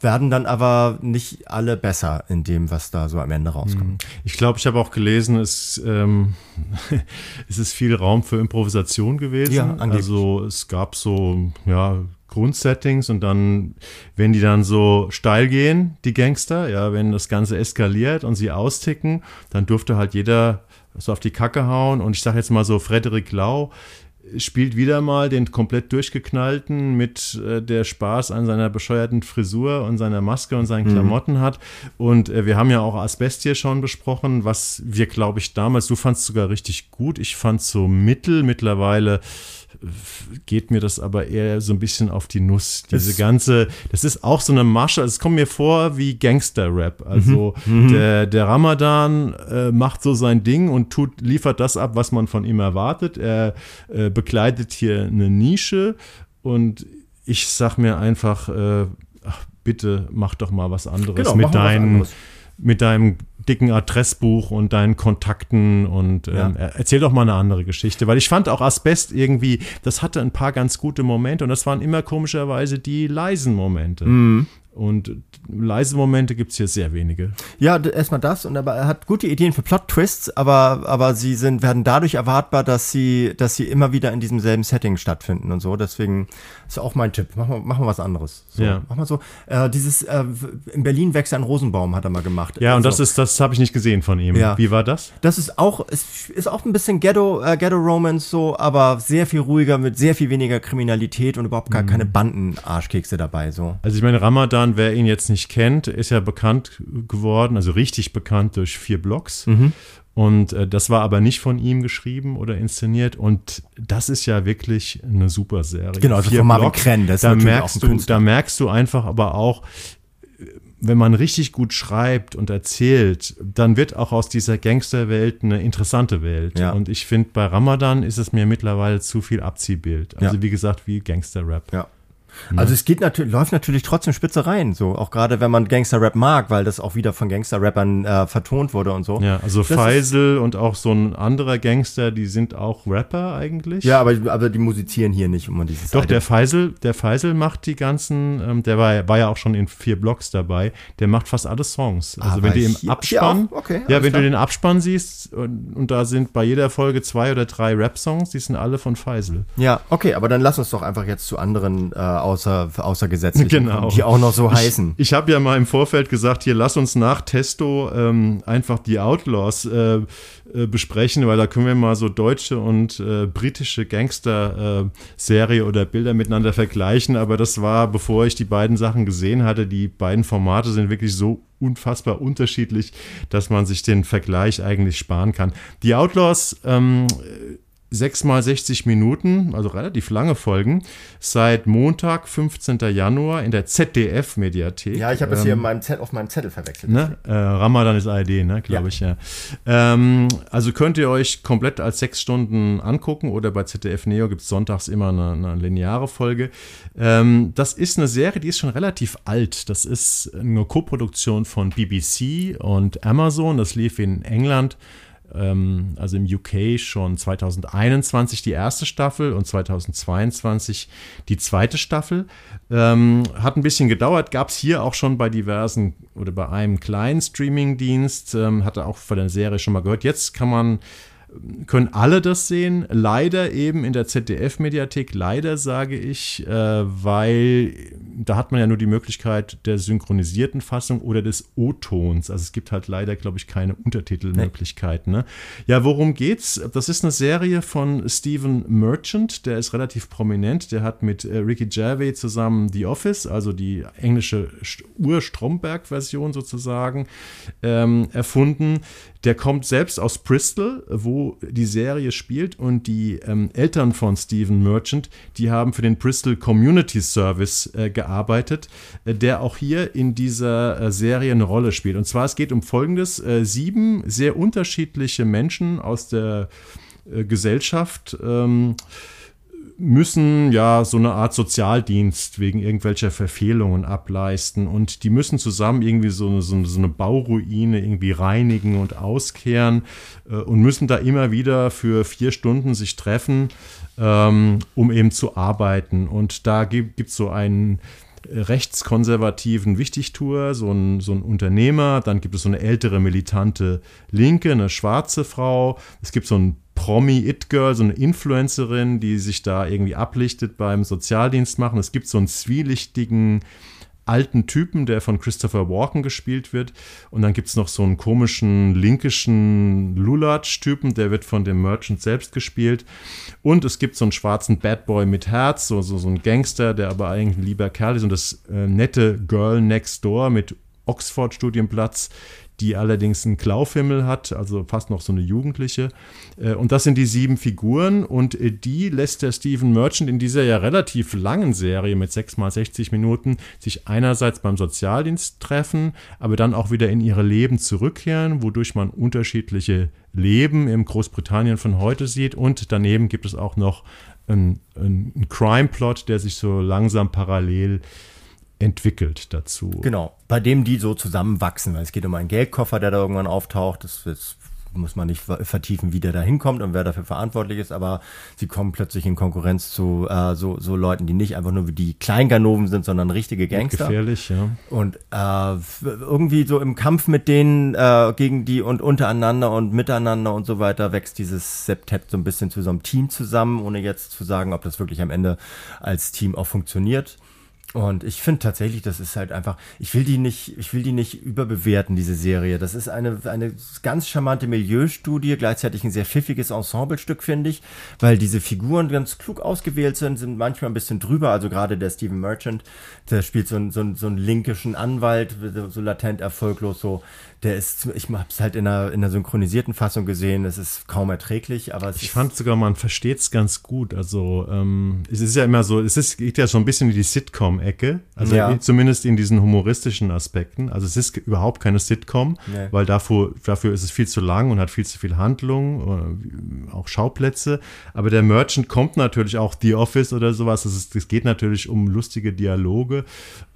werden dann aber nicht alle besser in dem, was da so am Ende rauskommt. Hm. Ich glaube, ich habe auch gelesen, es, ähm, <laughs> es ist viel Raum für Improvisation gewesen. Ja, also es gab so, ja, Grundsettings und dann, wenn die dann so steil gehen, die Gangster, ja, wenn das Ganze eskaliert und sie austicken, dann durfte halt jeder so auf die Kacke hauen und ich sage jetzt mal so, Frederik Lau spielt wieder mal den komplett durchgeknallten mit äh, der Spaß an seiner bescheuerten Frisur und seiner Maske und seinen mhm. Klamotten hat. Und äh, wir haben ja auch Asbest hier schon besprochen, was wir, glaube ich, damals, du fandst sogar richtig gut. Ich fand so mittel mittlerweile geht mir das aber eher so ein bisschen auf die Nuss. Diese ganze, das ist auch so eine Masche, es kommt mir vor wie Gangster-Rap. Also mhm. mhm. der, der Ramadan äh, macht so sein Ding und tut, liefert das ab, was man von ihm erwartet. Er äh, begleitet hier eine Nische und ich sag mir einfach, äh, ach, bitte mach doch mal was anderes genau, mit deinen mit deinem dicken Adressbuch und deinen Kontakten und ähm, ja. erzähl doch mal eine andere Geschichte, weil ich fand auch Asbest irgendwie, das hatte ein paar ganz gute Momente und das waren immer komischerweise die leisen Momente. Mhm. Und leise Momente gibt es hier sehr wenige. Ja, erstmal das. Und aber er hat gute Ideen für Plot-Twists, aber, aber sie sind, werden dadurch erwartbar, dass sie, dass sie immer wieder in diesem selben Setting stattfinden und so. Deswegen ist auch mein Tipp. Machen wir, wir was anderes. So, ja. Mach mal so. Äh, dieses, äh, in Berlin wächst ein Rosenbaum, hat er mal gemacht. Ja, also, und das ist, das habe ich nicht gesehen von ihm. Ja. Wie war das? Das ist auch, ist, ist auch ein bisschen Ghetto, äh, Ghetto Romance so, aber sehr viel ruhiger, mit sehr viel weniger Kriminalität und überhaupt gar mhm. keine Banden-Arschkekse dabei, so. Also ich meine, Ramadan Bogdan, wer ihn jetzt nicht kennt, ist ja bekannt geworden, also richtig bekannt durch vier Blogs. Mhm. Und äh, das war aber nicht von ihm geschrieben oder inszeniert. Und das ist ja wirklich eine super Serie. Genau, also von Marvin Krenn. Das da, merkst du, da merkst du einfach aber auch, wenn man richtig gut schreibt und erzählt, dann wird auch aus dieser Gangsterwelt eine interessante Welt. Ja. Und ich finde, bei Ramadan ist es mir mittlerweile zu viel Abziehbild. Also ja. wie gesagt, wie Gangster-Rap. Ja. Also es geht natürlich, läuft natürlich trotzdem spitze rein, so auch gerade wenn man Gangster-Rap mag, weil das auch wieder von Gangster-Rappern äh, vertont wurde und so. Ja, also das Faisal und auch so ein anderer Gangster, die sind auch Rapper eigentlich. Ja, aber, aber die musizieren hier nicht um dieses. Doch, der Faisal, der Faisal macht die ganzen, ähm, der war, war ja auch schon in vier Blocks dabei, der macht fast alle Songs. Also aber wenn du im Abspann, okay, ja, wenn klar. du den Abspann siehst und, und, da sind bei jeder Folge zwei oder drei Rap-Songs, die sind alle von Faisal. Ja, okay, aber dann lass uns doch einfach jetzt zu anderen äh, außer, außergesetzlichen, genau. die auch noch so heißen. Ich, ich habe ja mal im Vorfeld gesagt, hier lass uns nach Testo ähm, einfach die Outlaws äh, äh, besprechen, weil da können wir mal so deutsche und äh, britische Gangster-Serie oder Bilder miteinander vergleichen. Aber das war, bevor ich die beiden Sachen gesehen hatte. Die beiden Formate sind wirklich so unfassbar unterschiedlich, dass man sich den Vergleich eigentlich sparen kann. Die Outlaws ähm, sechs mal 60 Minuten, also relativ lange Folgen, seit Montag, 15. Januar in der ZDF-Mediathek. Ja, ich habe es ähm, hier meinem auf meinem Zettel verwechselt. Ne? Äh, Ramadan ist ARD, ne, glaube ja. ich, ja. Ähm, also könnt ihr euch komplett als sechs Stunden angucken oder bei ZDF Neo gibt es sonntags immer eine, eine lineare Folge. Ähm, das ist eine Serie, die ist schon relativ alt. Das ist eine Koproduktion von BBC und Amazon. Das lief in England ähm, also im UK schon 2021 die erste Staffel und 2022 die zweite Staffel. Ähm, hat ein bisschen gedauert, gab es hier auch schon bei diversen oder bei einem kleinen Streamingdienst, ähm, hatte auch von der Serie schon mal gehört. Jetzt kann man können alle das sehen. Leider eben in der ZDF-Mediathek, leider sage ich, äh, weil da hat man ja nur die Möglichkeit der synchronisierten Fassung oder des O-Tons. Also es gibt halt leider, glaube ich, keine Untertitelmöglichkeiten. Ne? Ja, worum geht's? Das ist eine Serie von Stephen Merchant, der ist relativ prominent. Der hat mit äh, Ricky Gervais zusammen The Office, also die englische Ur-Stromberg-Version sozusagen, ähm, erfunden. Der kommt selbst aus Bristol, wo die Serie spielt und die ähm, Eltern von Stephen Merchant, die haben für den Bristol Community Service äh, gearbeitet, äh, der auch hier in dieser äh, Serie eine Rolle spielt. Und zwar es geht um folgendes, äh, sieben sehr unterschiedliche Menschen aus der äh, Gesellschaft ähm, müssen ja so eine Art Sozialdienst wegen irgendwelcher Verfehlungen ableisten und die müssen zusammen irgendwie so eine, so eine Bauruine irgendwie reinigen und auskehren äh, und müssen da immer wieder für vier Stunden sich treffen, ähm, um eben zu arbeiten. Und da gibt es so einen rechtskonservativen Wichtigtour, so ein, so ein Unternehmer, dann gibt es so eine ältere militante Linke, eine schwarze Frau, es gibt so ein Promi-It-Girl, so eine Influencerin, die sich da irgendwie ablichtet beim Sozialdienst machen. Es gibt so einen zwielichtigen alten Typen, der von Christopher Walken gespielt wird. Und dann gibt es noch so einen komischen linkischen Lulatsch-Typen, der wird von dem Merchant selbst gespielt. Und es gibt so einen schwarzen Bad Boy mit Herz, so, so, so ein Gangster, der aber eigentlich ein lieber Kerl ist. Und das äh, nette Girl Next Door mit Oxford-Studienplatz, die allerdings einen Klaufimmel hat, also fast noch so eine Jugendliche. Äh, und das sind die sieben Figuren und äh, die lässt der Stephen Merchant in dieser ja relativ langen Serie mit sechs mal 60 Minuten sich einerseits beim Sozialdienst treffen, aber dann auch wieder in ihre Leben zurückkehren, wodurch man unterschiedliche Leben im Großbritannien von heute sieht und daneben gibt es auch noch einen, einen Crime-Plot, der sich so langsam parallel äh, entwickelt dazu. Genau, bei dem die so zusammenwachsen. Es geht um einen Geldkoffer, der da irgendwann auftaucht. Das, das muss man nicht vertiefen, wie der da hinkommt und wer dafür verantwortlich ist, aber sie kommen plötzlich in Konkurrenz zu äh, so, so Leuten, die nicht einfach nur wie die Kleinganoven sind, sondern richtige Gangster. Gefährlich, ja. Und äh, irgendwie so im Kampf mit denen äh, gegen die und untereinander und miteinander und so weiter wächst dieses Septet so ein bisschen zu so einem Team zusammen, ohne jetzt zu sagen, ob das wirklich am Ende als Team auch funktioniert. Und ich finde tatsächlich, das ist halt einfach, ich will die nicht, ich will die nicht überbewerten, diese Serie. Das ist eine, eine ganz charmante Milieustudie, gleichzeitig ein sehr pfiffiges Ensemblestück, finde ich, weil diese Figuren ganz klug ausgewählt sind, sind manchmal ein bisschen drüber. Also gerade der Stephen Merchant, der spielt so einen, so einen, so einen linkischen Anwalt, so latent erfolglos, so der ist, ich habe es halt in einer, in einer synchronisierten Fassung gesehen, es ist kaum erträglich, aber Ich fand sogar, man versteht es ganz gut. Also ähm, es ist ja immer so, es ist, geht ja so ein bisschen in die Sitcom-Ecke, also ja. zumindest in diesen humoristischen Aspekten. Also es ist überhaupt keine Sitcom, nee. weil dafür, dafür ist es viel zu lang und hat viel zu viel Handlung, äh, auch Schauplätze. Aber der Merchant kommt natürlich auch The Office oder sowas. Es geht natürlich um lustige Dialoge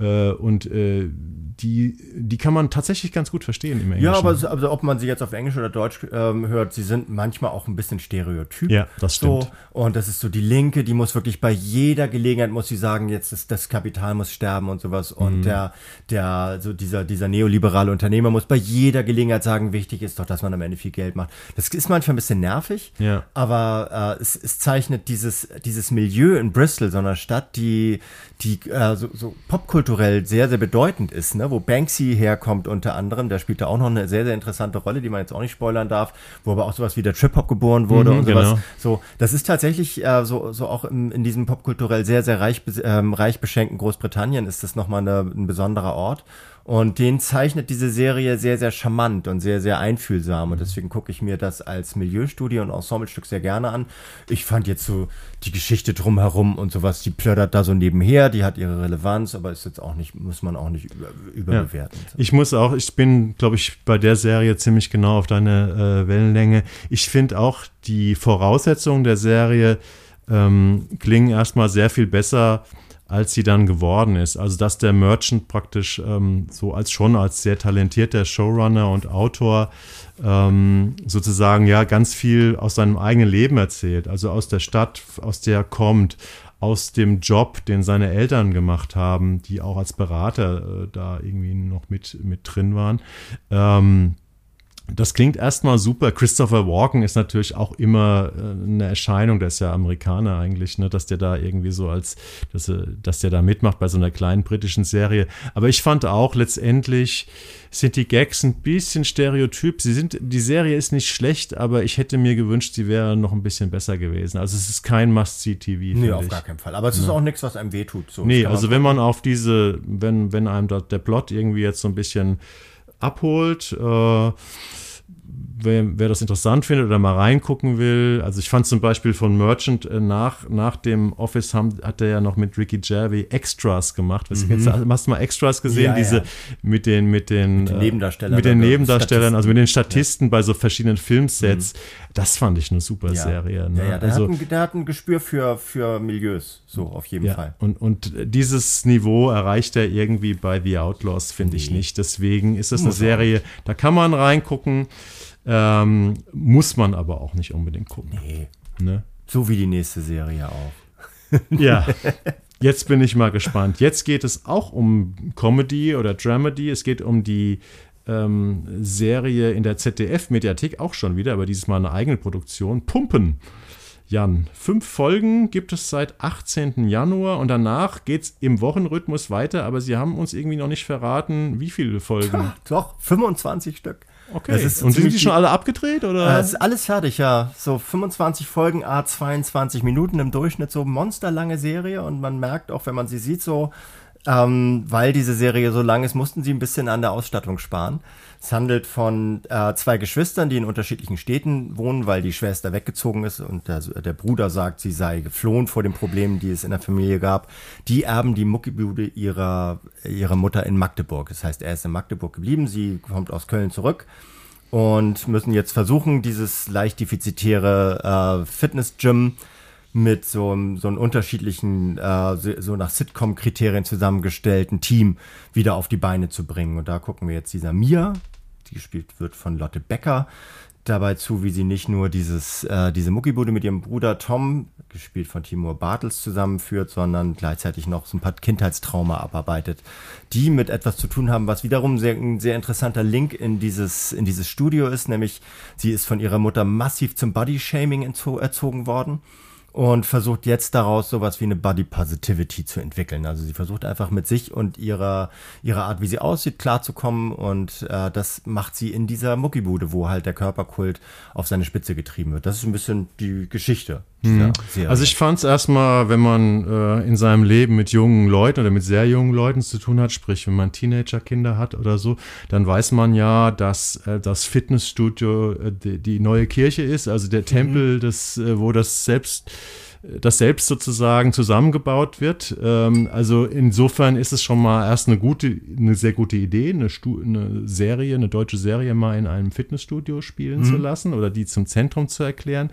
äh, und äh, die, die kann man tatsächlich ganz gut verstehen im Englischen. Ja, aber also, ob man sie jetzt auf Englisch oder Deutsch ähm, hört, sie sind manchmal auch ein bisschen stereotyp. Ja, das stimmt. So. Und das ist so die Linke, die muss wirklich bei jeder Gelegenheit, muss sie sagen, jetzt ist das Kapital muss sterben und sowas. Und mhm. der, der, so dieser, dieser neoliberale Unternehmer muss bei jeder Gelegenheit sagen, wichtig ist doch, dass man am Ende viel Geld macht. Das ist manchmal ein bisschen nervig, ja. aber äh, es, es zeichnet dieses, dieses Milieu in Bristol, so einer Stadt, die, die äh, so, so popkulturell sehr, sehr bedeutend ist, ne? wo Banksy herkommt unter anderem, der spielt da auch noch eine sehr, sehr interessante Rolle, die man jetzt auch nicht spoilern darf, wo aber auch sowas wie der Trip-Hop geboren wurde mhm, und sowas. Genau. So, das ist tatsächlich äh, so, so auch in, in diesem popkulturell sehr, sehr reich, ähm, reich beschenkten Großbritannien ist das nochmal eine, ein besonderer Ort. Und den zeichnet diese Serie sehr, sehr charmant und sehr, sehr einfühlsam. Und deswegen gucke ich mir das als Milieustudie und Ensemblestück sehr gerne an. Ich fand jetzt so die Geschichte drumherum und sowas, die plördert da so nebenher, die hat ihre Relevanz, aber ist jetzt auch nicht, muss man auch nicht über, überbewerten. Ja. Ich muss auch, ich bin, glaube ich, bei der Serie ziemlich genau auf deine äh, Wellenlänge. Ich finde auch die Voraussetzungen der Serie ähm, klingen erstmal sehr viel besser als sie dann geworden ist. Also dass der Merchant praktisch ähm, so als schon als sehr talentierter Showrunner und Autor ähm, sozusagen ja ganz viel aus seinem eigenen Leben erzählt. Also aus der Stadt, aus der er kommt, aus dem Job, den seine Eltern gemacht haben, die auch als Berater äh, da irgendwie noch mit, mit drin waren. Ähm, das klingt erstmal super. Christopher Walken ist natürlich auch immer äh, eine Erscheinung, der ist ja Amerikaner eigentlich, ne, dass der da irgendwie so als, dass, dass der da mitmacht bei so einer kleinen britischen Serie. Aber ich fand auch letztendlich sind die Gags ein bisschen stereotyp. Sie sind, die Serie ist nicht schlecht, aber ich hätte mir gewünscht, sie wäre noch ein bisschen besser gewesen. Also es ist kein Must-See-TV. Nee, auf ich. gar keinen Fall. Aber es ist ja. auch nichts, was einem wehtut. So, nee, also wenn man auf diese, wenn, wenn einem da der Plot irgendwie jetzt so ein bisschen abholt. Äh, wer, wer, das interessant findet oder mal reingucken will. Also ich fand zum Beispiel von Merchant äh, nach, nach dem Office haben, hat er ja noch mit Ricky Gervais Extras gemacht. Mhm. jetzt, hast du mal Extras gesehen? Ja, Diese ja. mit den mit den, mit den äh, Nebendarstellern, mit den Nebendarstellern also mit den Statisten ja. bei so verschiedenen Filmsets. Mhm. Das fand ich eine super Serie. Ne? Ja, ja, der, also, hat ein, der hat ein Gespür für, für Milieus, so auf jeden Fall. Und, und dieses Niveau erreicht er irgendwie bei The Outlaws, finde nee. ich nicht. Deswegen ist es eine Serie, da kann man reingucken. Ähm, muss man aber auch nicht unbedingt gucken. Nee. Ne? So wie die nächste Serie auch. ja. Jetzt bin ich mal gespannt. Jetzt geht es auch um Comedy oder Dramedy. Es geht um die ähm, Serie in der ZDF-Mediathek auch schon wieder, aber dieses Mal eine eigene Produktion. Pumpen. Jan, fünf Folgen gibt es seit 18. Januar und danach geht es im Wochenrhythmus weiter, aber Sie haben uns irgendwie noch nicht verraten, wie viele Folgen. Doch, 25 Stück. Okay. und sind die schon alle abgedreht? Oder? Äh, ist alles fertig, ja. So 25 Folgen, a 22 Minuten im Durchschnitt, so monsterlange Serie. Und man merkt auch, wenn man sie sieht, so, ähm, weil diese Serie so lang ist, mussten sie ein bisschen an der Ausstattung sparen. Es handelt von äh, zwei Geschwistern, die in unterschiedlichen Städten wohnen, weil die Schwester weggezogen ist und der, der, Bruder sagt, sie sei geflohen vor den Problemen, die es in der Familie gab. Die erben die Muckibude ihrer, ihrer Mutter in Magdeburg. Das heißt, er ist in Magdeburg geblieben, sie kommt aus Köln zurück und müssen jetzt versuchen, dieses leicht defizitäre äh, Fitness-Gym mit so, so einem unterschiedlichen, äh, so nach Sitcom-Kriterien zusammengestellten Team wieder auf die Beine zu bringen. Und da gucken wir jetzt dieser Mia, die gespielt wird von Lotte Becker, dabei zu, wie sie nicht nur dieses, äh, diese Muckibude mit ihrem Bruder Tom, gespielt von Timur Bartels, zusammenführt, sondern gleichzeitig noch so ein paar Kindheitstrauma abarbeitet, die mit etwas zu tun haben, was wiederum sehr, ein sehr interessanter Link in dieses, in dieses Studio ist, nämlich sie ist von ihrer Mutter massiv zum Body-Shaming erzogen worden und versucht jetzt daraus sowas wie eine Body Positivity zu entwickeln. Also sie versucht einfach mit sich und ihrer, ihrer Art, wie sie aussieht, klarzukommen und äh, das macht sie in dieser Muckibude, wo halt der Körperkult auf seine Spitze getrieben wird. Das ist ein bisschen die Geschichte Mhm. Also ich fand es erstmal, wenn man äh, in seinem Leben mit jungen Leuten oder mit sehr jungen Leuten zu tun hat, sprich wenn man Teenager-Kinder hat oder so, dann weiß man ja, dass äh, das Fitnessstudio äh, die, die, neue Kirche ist, also der Tempel, mhm. des, äh, wo das selbst das selbst sozusagen zusammengebaut wird. Ähm, also insofern ist es schon mal erst eine gute, eine sehr gute Idee, eine, Stu eine Serie, eine deutsche Serie mal in einem Fitnessstudio spielen mhm. zu lassen oder die zum Zentrum zu erklären.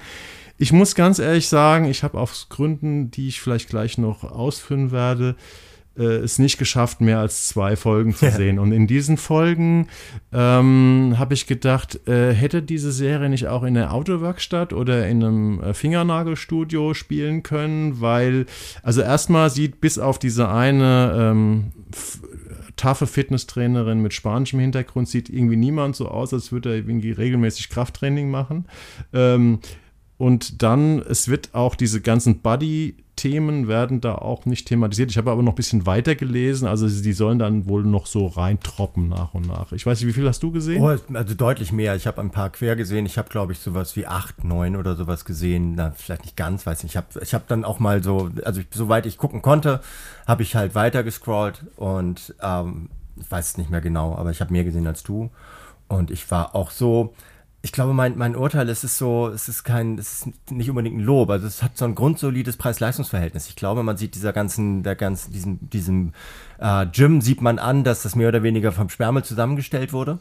Ich muss ganz ehrlich sagen, ich habe aus Gründen, die ich vielleicht gleich noch ausführen werde, äh, es nicht geschafft, mehr als zwei Folgen zu sehen. Und in diesen Folgen ähm, habe ich gedacht, äh, hätte diese Serie nicht auch in der Autowerkstatt oder in einem äh, Fingernagelstudio spielen können, weil, also erstmal sieht bis auf diese eine ähm, taffe Fitnesstrainerin mit spanischem Hintergrund sieht irgendwie niemand so aus, als würde er irgendwie regelmäßig Krafttraining machen. Ähm, und dann, es wird auch diese ganzen Buddy-Themen werden da auch nicht thematisiert. Ich habe aber noch ein bisschen weiter gelesen. Also die sollen dann wohl noch so reintroppen nach und nach. Ich weiß nicht, wie viel hast du gesehen? Oh, also deutlich mehr. Ich habe ein paar quer gesehen. Ich habe, glaube ich, sowas wie acht, neun oder sowas gesehen. Na, vielleicht nicht ganz, weiß nicht. Ich habe ich hab dann auch mal so, also ich, soweit ich gucken konnte, habe ich halt weiter gescrollt und ähm, ich weiß es nicht mehr genau, aber ich habe mehr gesehen als du. Und ich war auch so, ich glaube, mein, mein Urteil ist es so, es ist kein, es ist nicht unbedingt ein Lob. Also es hat so ein grundsolides Preis-Leistungs-Verhältnis. Ich glaube, man sieht dieser ganzen, der ganzen, diesem, diesem äh, Gym sieht man an, dass das mehr oder weniger vom Sperrmüll zusammengestellt wurde.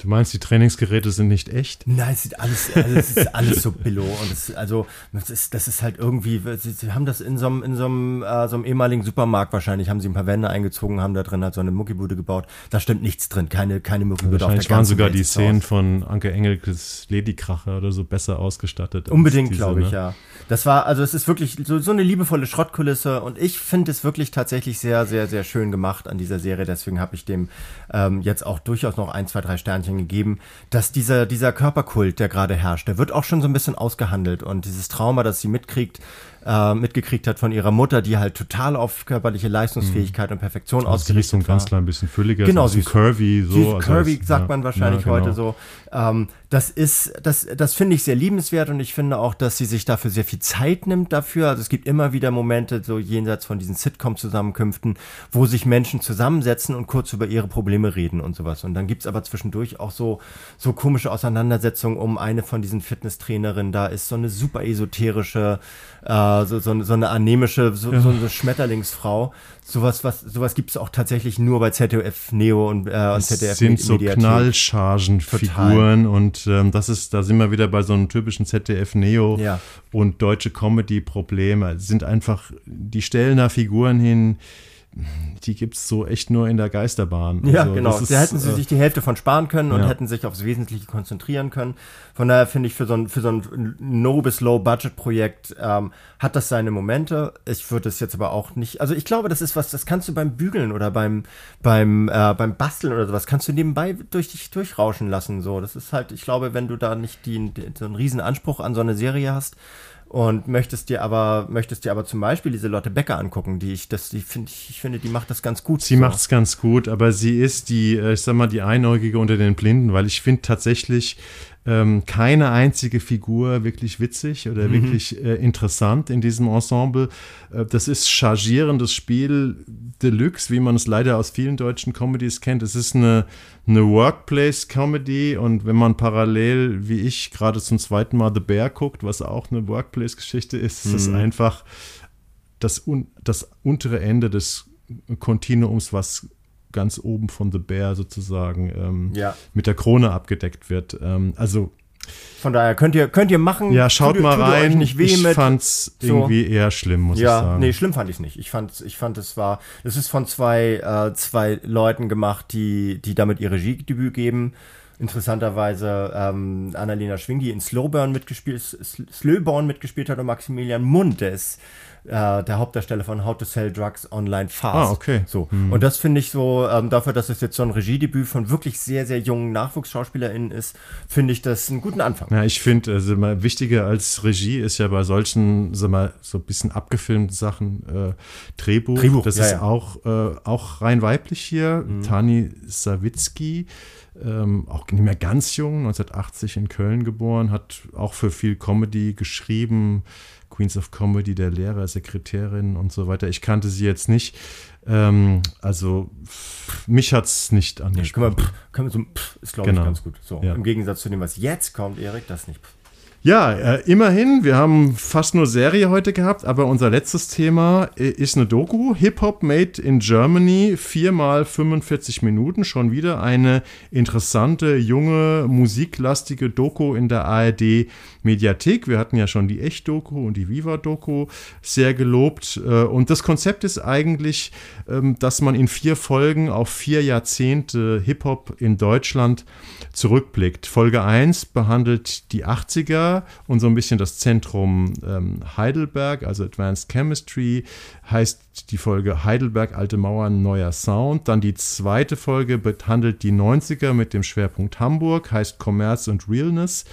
Du meinst, die Trainingsgeräte sind nicht echt? Nein, es sieht alles, also es ist alles so billo. Und es, also, das ist, das ist halt irgendwie, sie, haben das in so einem, in so einem, äh, so einem ehemaligen Supermarkt wahrscheinlich, haben sie ein paar Wände eingezogen, haben da drin halt so eine Muckibude gebaut. Da stimmt nichts drin, keine, keine Muckibude Wahrscheinlich waren sogar Welt die Szenen von Anke Engelkes Ladykracher oder so besser ausgestattet. Unbedingt, glaube ich, ne? ja. Das war, also es ist wirklich so, so eine liebevolle Schrottkulisse und ich finde es wirklich tatsächlich sehr, sehr, sehr schön gemacht an dieser Serie. Deswegen habe ich dem ähm, jetzt auch durchaus noch ein, zwei, drei Sternchen Sternchen gegeben, dass dieser, dieser Körperkult, der gerade herrscht, der wird auch schon so ein bisschen ausgehandelt und dieses Trauma, das sie mitkriegt, äh, mitgekriegt hat von ihrer Mutter, die halt total auf körperliche Leistungsfähigkeit mhm. und Perfektion also ausgerichtet war. so ein ganz klein bisschen fülliger, genau, so curvy, so. Also curvy sagt ja, man wahrscheinlich ja, genau. heute so. Ähm, das ist, das, das finde ich sehr liebenswert und ich finde auch, dass sie sich dafür sehr viel Zeit nimmt dafür. Also es gibt immer wieder Momente, so jenseits von diesen Sitcom-Zusammenkünften, wo sich Menschen zusammensetzen und kurz über ihre Probleme reden und sowas. Und dann gibt's aber zwischendurch auch so, so komische Auseinandersetzungen um eine von diesen Fitnesstrainerinnen. Da ist so eine super esoterische, äh, so, so, so eine anemische, so, ja. so eine Schmetterlingsfrau. Sowas, was, sowas gibt es auch tatsächlich nur bei ZDF Neo und, äh, und ZDF sind so Knallchargenfiguren und ähm, das ist, da sind wir wieder bei so einem typischen ZDF Neo ja. und deutsche Comedy-Probleme. Sind einfach, die stellen da Figuren hin, die gibt es so echt nur in der Geisterbahn. Ja, also, genau. Da hätten sie äh, sich die Hälfte von sparen können und ja. hätten sich aufs Wesentliche konzentrieren können. Von daher finde ich, für so ein, für so ein No- bis Low-Budget-Projekt ähm, hat das seine Momente. Ich würde es jetzt aber auch nicht, also ich glaube, das ist was, das kannst du beim Bügeln oder beim, beim, äh, beim Basteln oder sowas, kannst du nebenbei durch dich durchrauschen lassen. So, das ist halt, ich glaube, wenn du da nicht die, die, so einen riesen Anspruch an so eine Serie hast, und möchtest dir aber möchtest dir aber zum Beispiel diese Lotte Becker angucken, die ich das die finde ich, ich finde die macht das ganz gut. Sie so. macht es ganz gut, aber sie ist die äh, ich sag mal die Einäugige unter den Blinden, weil ich finde tatsächlich ähm, keine einzige Figur wirklich witzig oder mhm. wirklich äh, interessant in diesem Ensemble. Äh, das ist chargierendes Spiel Deluxe, wie man es leider aus vielen deutschen Comedies kennt. Es ist eine, eine Workplace-Comedy und wenn man parallel, wie ich, gerade zum zweiten Mal The Bear guckt, was auch eine Workplace-Geschichte ist, mhm. ist es einfach das, un das untere Ende des Kontinuums, was ganz oben von The Bear sozusagen ähm, ja. mit der Krone abgedeckt wird. Ähm, also von daher könnt ihr, könnt ihr machen. Ja, schaut tut, mal tut rein. Nicht weh ich mit. fand's so. irgendwie eher schlimm, muss ja, ich sagen. Nee, schlimm fand ich nicht. Ich fand, ich fand, es war, es ist von zwei, äh, zwei Leuten gemacht, die, die damit ihr Regiedebüt geben. Interessanterweise ähm, Annalena Schwing, die in Slowburn mitgespielt, Slowborn mitgespielt hat und Maximilian Mund, der ist äh, der Hauptdarsteller von How to Sell Drugs Online Fast. Ah, okay. So. Hm. Und das finde ich so, ähm, dafür, dass es jetzt so ein Regiedebüt von wirklich sehr, sehr jungen NachwuchsschauspielerInnen ist, finde ich das einen guten Anfang. Ja, ich finde, also mal wichtiger als Regie ist ja bei solchen, sag mal, so ein bisschen abgefilmten Sachen äh, Drehbuch. Drehbuch. Das ja, ist ja. Auch, äh, auch rein weiblich hier. Mhm. Tani Sawicki. Ähm, auch nicht mehr ganz jung, 1980 in Köln geboren, hat auch für viel Comedy geschrieben, Queens of Comedy, der Lehrer, Sekretärin und so weiter. Ich kannte sie jetzt nicht. Ähm, also mich hat es nicht angesprochen. Ja, können wir so, pff, ist glaube genau. ich ganz gut. So, ja. Im Gegensatz zu dem, was jetzt kommt, Erik, das nicht. Pff. Ja, äh, immerhin, wir haben fast nur Serie heute gehabt, aber unser letztes Thema äh, ist eine Doku. Hip-Hop Made in Germany, viermal 45 Minuten, schon wieder eine interessante, junge, musiklastige Doku in der ARD Mediathek. Wir hatten ja schon die Echt-Doku und die Viva-Doku sehr gelobt. Äh, und das Konzept ist eigentlich, ähm, dass man in vier Folgen auf vier Jahrzehnte Hip-Hop in Deutschland zurückblickt. Folge 1 behandelt die 80er und so ein bisschen das Zentrum ähm, Heidelberg, also Advanced Chemistry, heißt die Folge Heidelberg, alte Mauern, neuer Sound. Dann die zweite Folge behandelt die 90er mit dem Schwerpunkt Hamburg, heißt Commerce und Realness.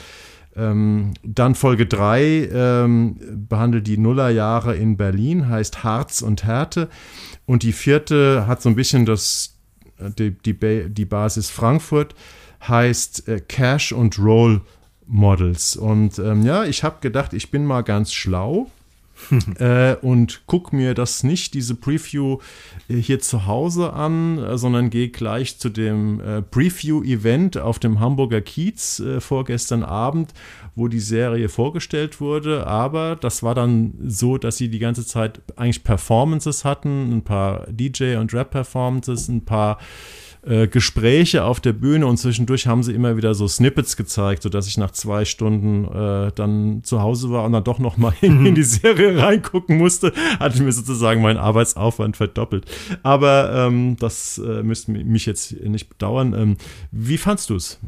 Ähm, dann Folge 3 ähm, behandelt die Nullerjahre in Berlin, heißt Harz und Härte. Und die vierte hat so ein bisschen das, äh, die, die, die Basis Frankfurt, heißt äh, Cash und Roll Models. Und ähm, ja, ich habe gedacht, ich bin mal ganz schlau. <laughs> äh, und guck mir das nicht, diese Preview äh, hier zu Hause an, äh, sondern gehe gleich zu dem äh, Preview-Event auf dem Hamburger Kiez äh, vorgestern Abend, wo die Serie vorgestellt wurde. Aber das war dann so, dass sie die ganze Zeit eigentlich Performances hatten, ein paar DJ- und Rap-Performances, ein paar äh, Gespräche auf der Bühne und zwischendurch haben sie immer wieder so Snippets gezeigt, sodass ich nach zwei Stunden äh, dann zu Hause war und dann doch noch mal in, <laughs> in die Serie reingucken musste, hatte ich mir sozusagen meinen Arbeitsaufwand verdoppelt. Aber ähm, das äh, müsste mich jetzt nicht bedauern. Ähm, wie fandst du es?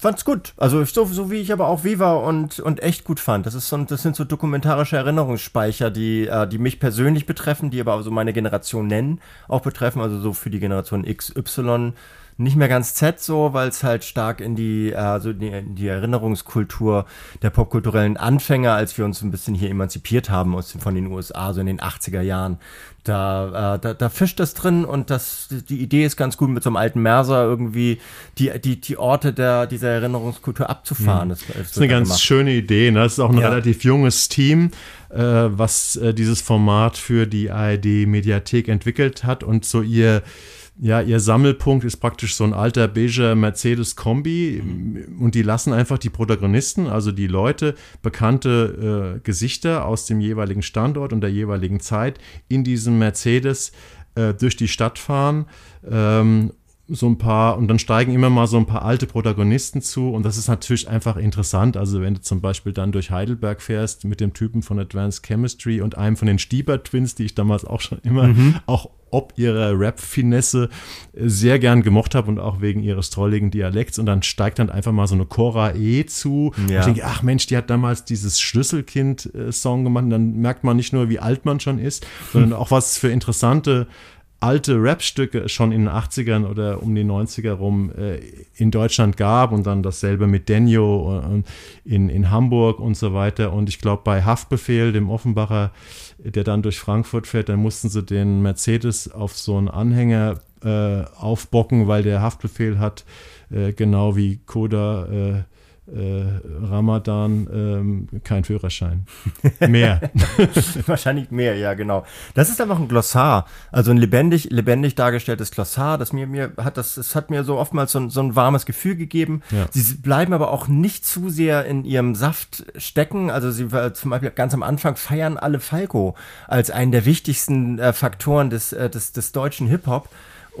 Fand's gut. Also so, so wie ich aber auch Viva und, und echt gut fand. Das, ist so, das sind so dokumentarische Erinnerungsspeicher, die, äh, die mich persönlich betreffen, die aber so meine Generation nennen, auch betreffen. Also so für die Generation XY nicht mehr ganz Z so, weil es halt stark in die, also die, die Erinnerungskultur der popkulturellen Anfänger, als wir uns ein bisschen hier emanzipiert haben aus, von den USA, so in den 80er Jahren, da, äh, da, da fischt das drin und das, die Idee ist ganz gut, mit so einem alten Merser irgendwie die, die, die Orte der, dieser Erinnerungskultur abzufahren. Mhm. Das, das, ist eine ganz gemacht. schöne Idee. Ne? Das ist auch ein ja. relativ junges Team, äh, was äh, dieses Format für die ARD-Mediathek entwickelt hat und so ihr ja, ihr Sammelpunkt ist praktisch so ein alter beiger Mercedes-Kombi und die lassen einfach die Protagonisten, also die Leute, bekannte äh, Gesichter aus dem jeweiligen Standort und der jeweiligen Zeit in diesem Mercedes äh, durch die Stadt fahren. Ähm, so ein paar, und dann steigen immer mal so ein paar alte Protagonisten zu und das ist natürlich einfach interessant. Also wenn du zum Beispiel dann durch Heidelberg fährst mit dem Typen von Advanced Chemistry und einem von den Stieber Twins, die ich damals auch schon immer mhm. auch ob ihrer Rap-Finesse sehr gern gemocht habe und auch wegen ihres trolligen Dialekts. Und dann steigt dann einfach mal so eine Cora E zu. Ja. Und ich denke, ach Mensch, die hat damals dieses Schlüsselkind-Song gemacht. Und dann merkt man nicht nur, wie alt man schon ist, sondern auch was für interessante alte Rap-Stücke schon in den 80ern oder um die 90er rum äh, in Deutschland gab und dann dasselbe mit Denio in, in Hamburg und so weiter. Und ich glaube, bei Haftbefehl, dem Offenbacher, der dann durch Frankfurt fährt, dann mussten sie den Mercedes auf so einen Anhänger äh, aufbocken, weil der Haftbefehl hat, äh, genau wie Koda äh, Ramadan ähm, kein Führerschein. <laughs> Mehr. <laughs> Wahrscheinlich mehr, ja, genau. Das ist einfach ein Glossar, also ein lebendig, lebendig dargestelltes Glossar, das mir, mir hat das, es hat mir so oftmals so ein, so ein warmes Gefühl gegeben. Ja. Sie bleiben aber auch nicht zu sehr in ihrem Saft stecken. Also sie zum Beispiel ganz am Anfang feiern alle Falco als einen der wichtigsten äh, Faktoren des, äh, des, des deutschen Hip-Hop.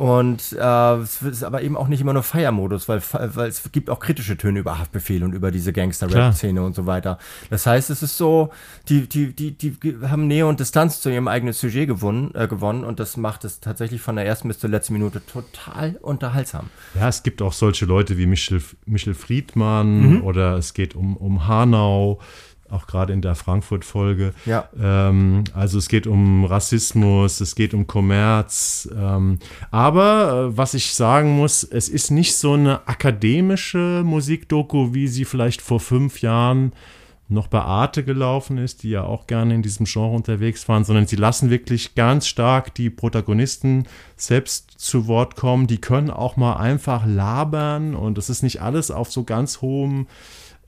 Und äh, es ist aber eben auch nicht immer nur Feiermodus, weil, weil es gibt auch kritische Töne über Haftbefehl und über diese Gangster-Rap-Szene und so weiter. Das heißt, es ist so, die, die, die, die haben Nähe und Distanz zu ihrem eigenen Sujet gewonnen, äh, gewonnen und das macht es tatsächlich von der ersten bis zur letzten Minute total unterhaltsam. Ja, es gibt auch solche Leute wie Michel, Michel Friedmann mhm. oder es geht um, um Hanau auch gerade in der Frankfurt-Folge. Ja. Ähm, also es geht um Rassismus, es geht um Kommerz. Ähm, aber äh, was ich sagen muss, es ist nicht so eine akademische Musikdoku, wie sie vielleicht vor fünf Jahren noch bei Arte gelaufen ist, die ja auch gerne in diesem Genre unterwegs waren, sondern sie lassen wirklich ganz stark die Protagonisten selbst zu Wort kommen. Die können auch mal einfach labern und es ist nicht alles auf so ganz hohem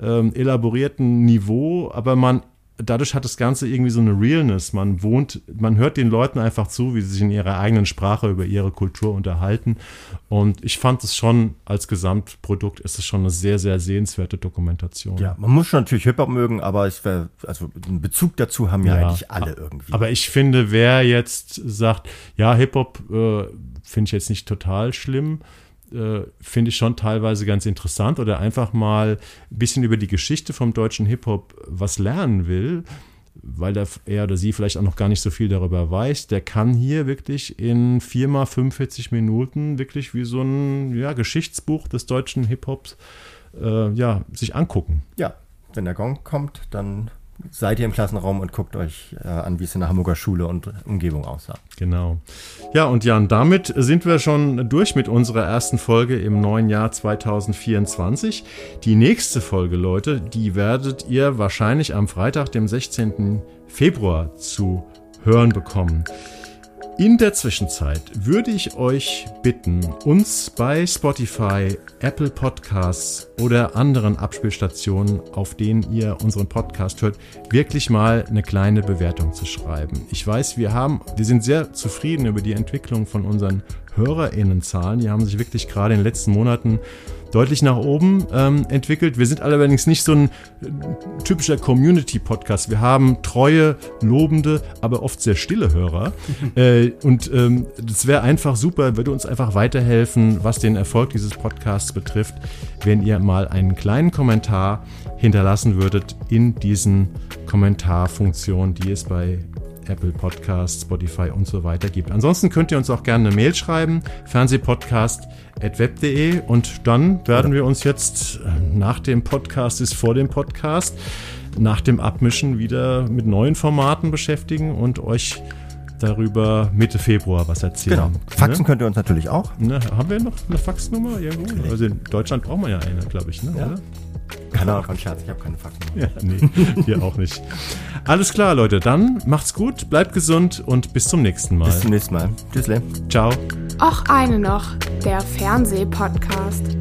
ähm, elaborierten Niveau, aber man dadurch hat das Ganze irgendwie so eine Realness. Man wohnt, man hört den Leuten einfach zu, wie sie sich in ihrer eigenen Sprache über ihre Kultur unterhalten. Und ich fand es schon als Gesamtprodukt ist es schon eine sehr, sehr sehenswerte Dokumentation. Ja, man muss schon natürlich Hip-Hop mögen, aber ich wär, also einen Bezug dazu haben ja, ja eigentlich alle irgendwie. Aber ich finde, wer jetzt sagt, ja, Hip-Hop äh, finde ich jetzt nicht total schlimm, äh, finde ich schon teilweise ganz interessant oder einfach mal ein bisschen über die Geschichte vom deutschen Hip-Hop was lernen will, weil der, er oder sie vielleicht auch noch gar nicht so viel darüber weiß, der kann hier wirklich in 4 mal 45 Minuten wirklich wie so ein ja, Geschichtsbuch des deutschen Hip-Hops äh, ja, sich angucken. Ja, wenn der Gong kommt, dann seid ihr im Klassenraum und guckt euch äh, an, wie es in der Hamburger Schule und Umgebung aussah. Genau. Ja, und Jan, damit sind wir schon durch mit unserer ersten Folge im neuen Jahr 2024. Die nächste Folge, Leute, die werdet ihr wahrscheinlich am Freitag, dem 16. Februar zu hören bekommen. In der Zwischenzeit würde ich euch bitten, uns bei Spotify, Apple Podcasts oder anderen Abspielstationen, auf denen ihr unseren Podcast hört, wirklich mal eine kleine Bewertung zu schreiben. Ich weiß, wir haben, wir sind sehr zufrieden über die Entwicklung von unseren HörerInnenzahlen. Die haben sich wirklich gerade in den letzten Monaten deutlich nach oben ähm, entwickelt. Wir sind allerdings nicht so ein äh, typischer Community-Podcast. Wir haben treue, lobende, aber oft sehr stille Hörer. <laughs> äh, und ähm, das wäre einfach super, würde uns einfach weiterhelfen, was den Erfolg dieses Podcasts betrifft, wenn ihr mal einen kleinen Kommentar hinterlassen würdet in diesen Kommentarfunktionen, die es bei Apple Podcasts, Spotify und so weiter gibt. Ansonsten könnt ihr uns auch gerne eine Mail schreiben, fernsehpodcast.web.de und dann werden wir uns jetzt äh, nach dem Podcast ist vor dem Podcast, nach dem Abmischen wieder mit neuen Formaten beschäftigen und euch darüber Mitte Februar was erzählen. Genau. Faxen ne? könnt ihr uns natürlich auch. Ne, haben wir noch eine Faxnummer irgendwo? Also in Deutschland braucht man ja eine, glaube ich, ne? Ja. Keine Ahnung, Scherz, ich habe keine Faxnummer. Ja, nee, hier auch nicht. Alles klar, Leute, dann macht's gut, bleibt gesund und bis zum nächsten Mal. Bis zum nächsten Mal. Tschüss. Ciao. Auch eine noch, der Fernsehpodcast.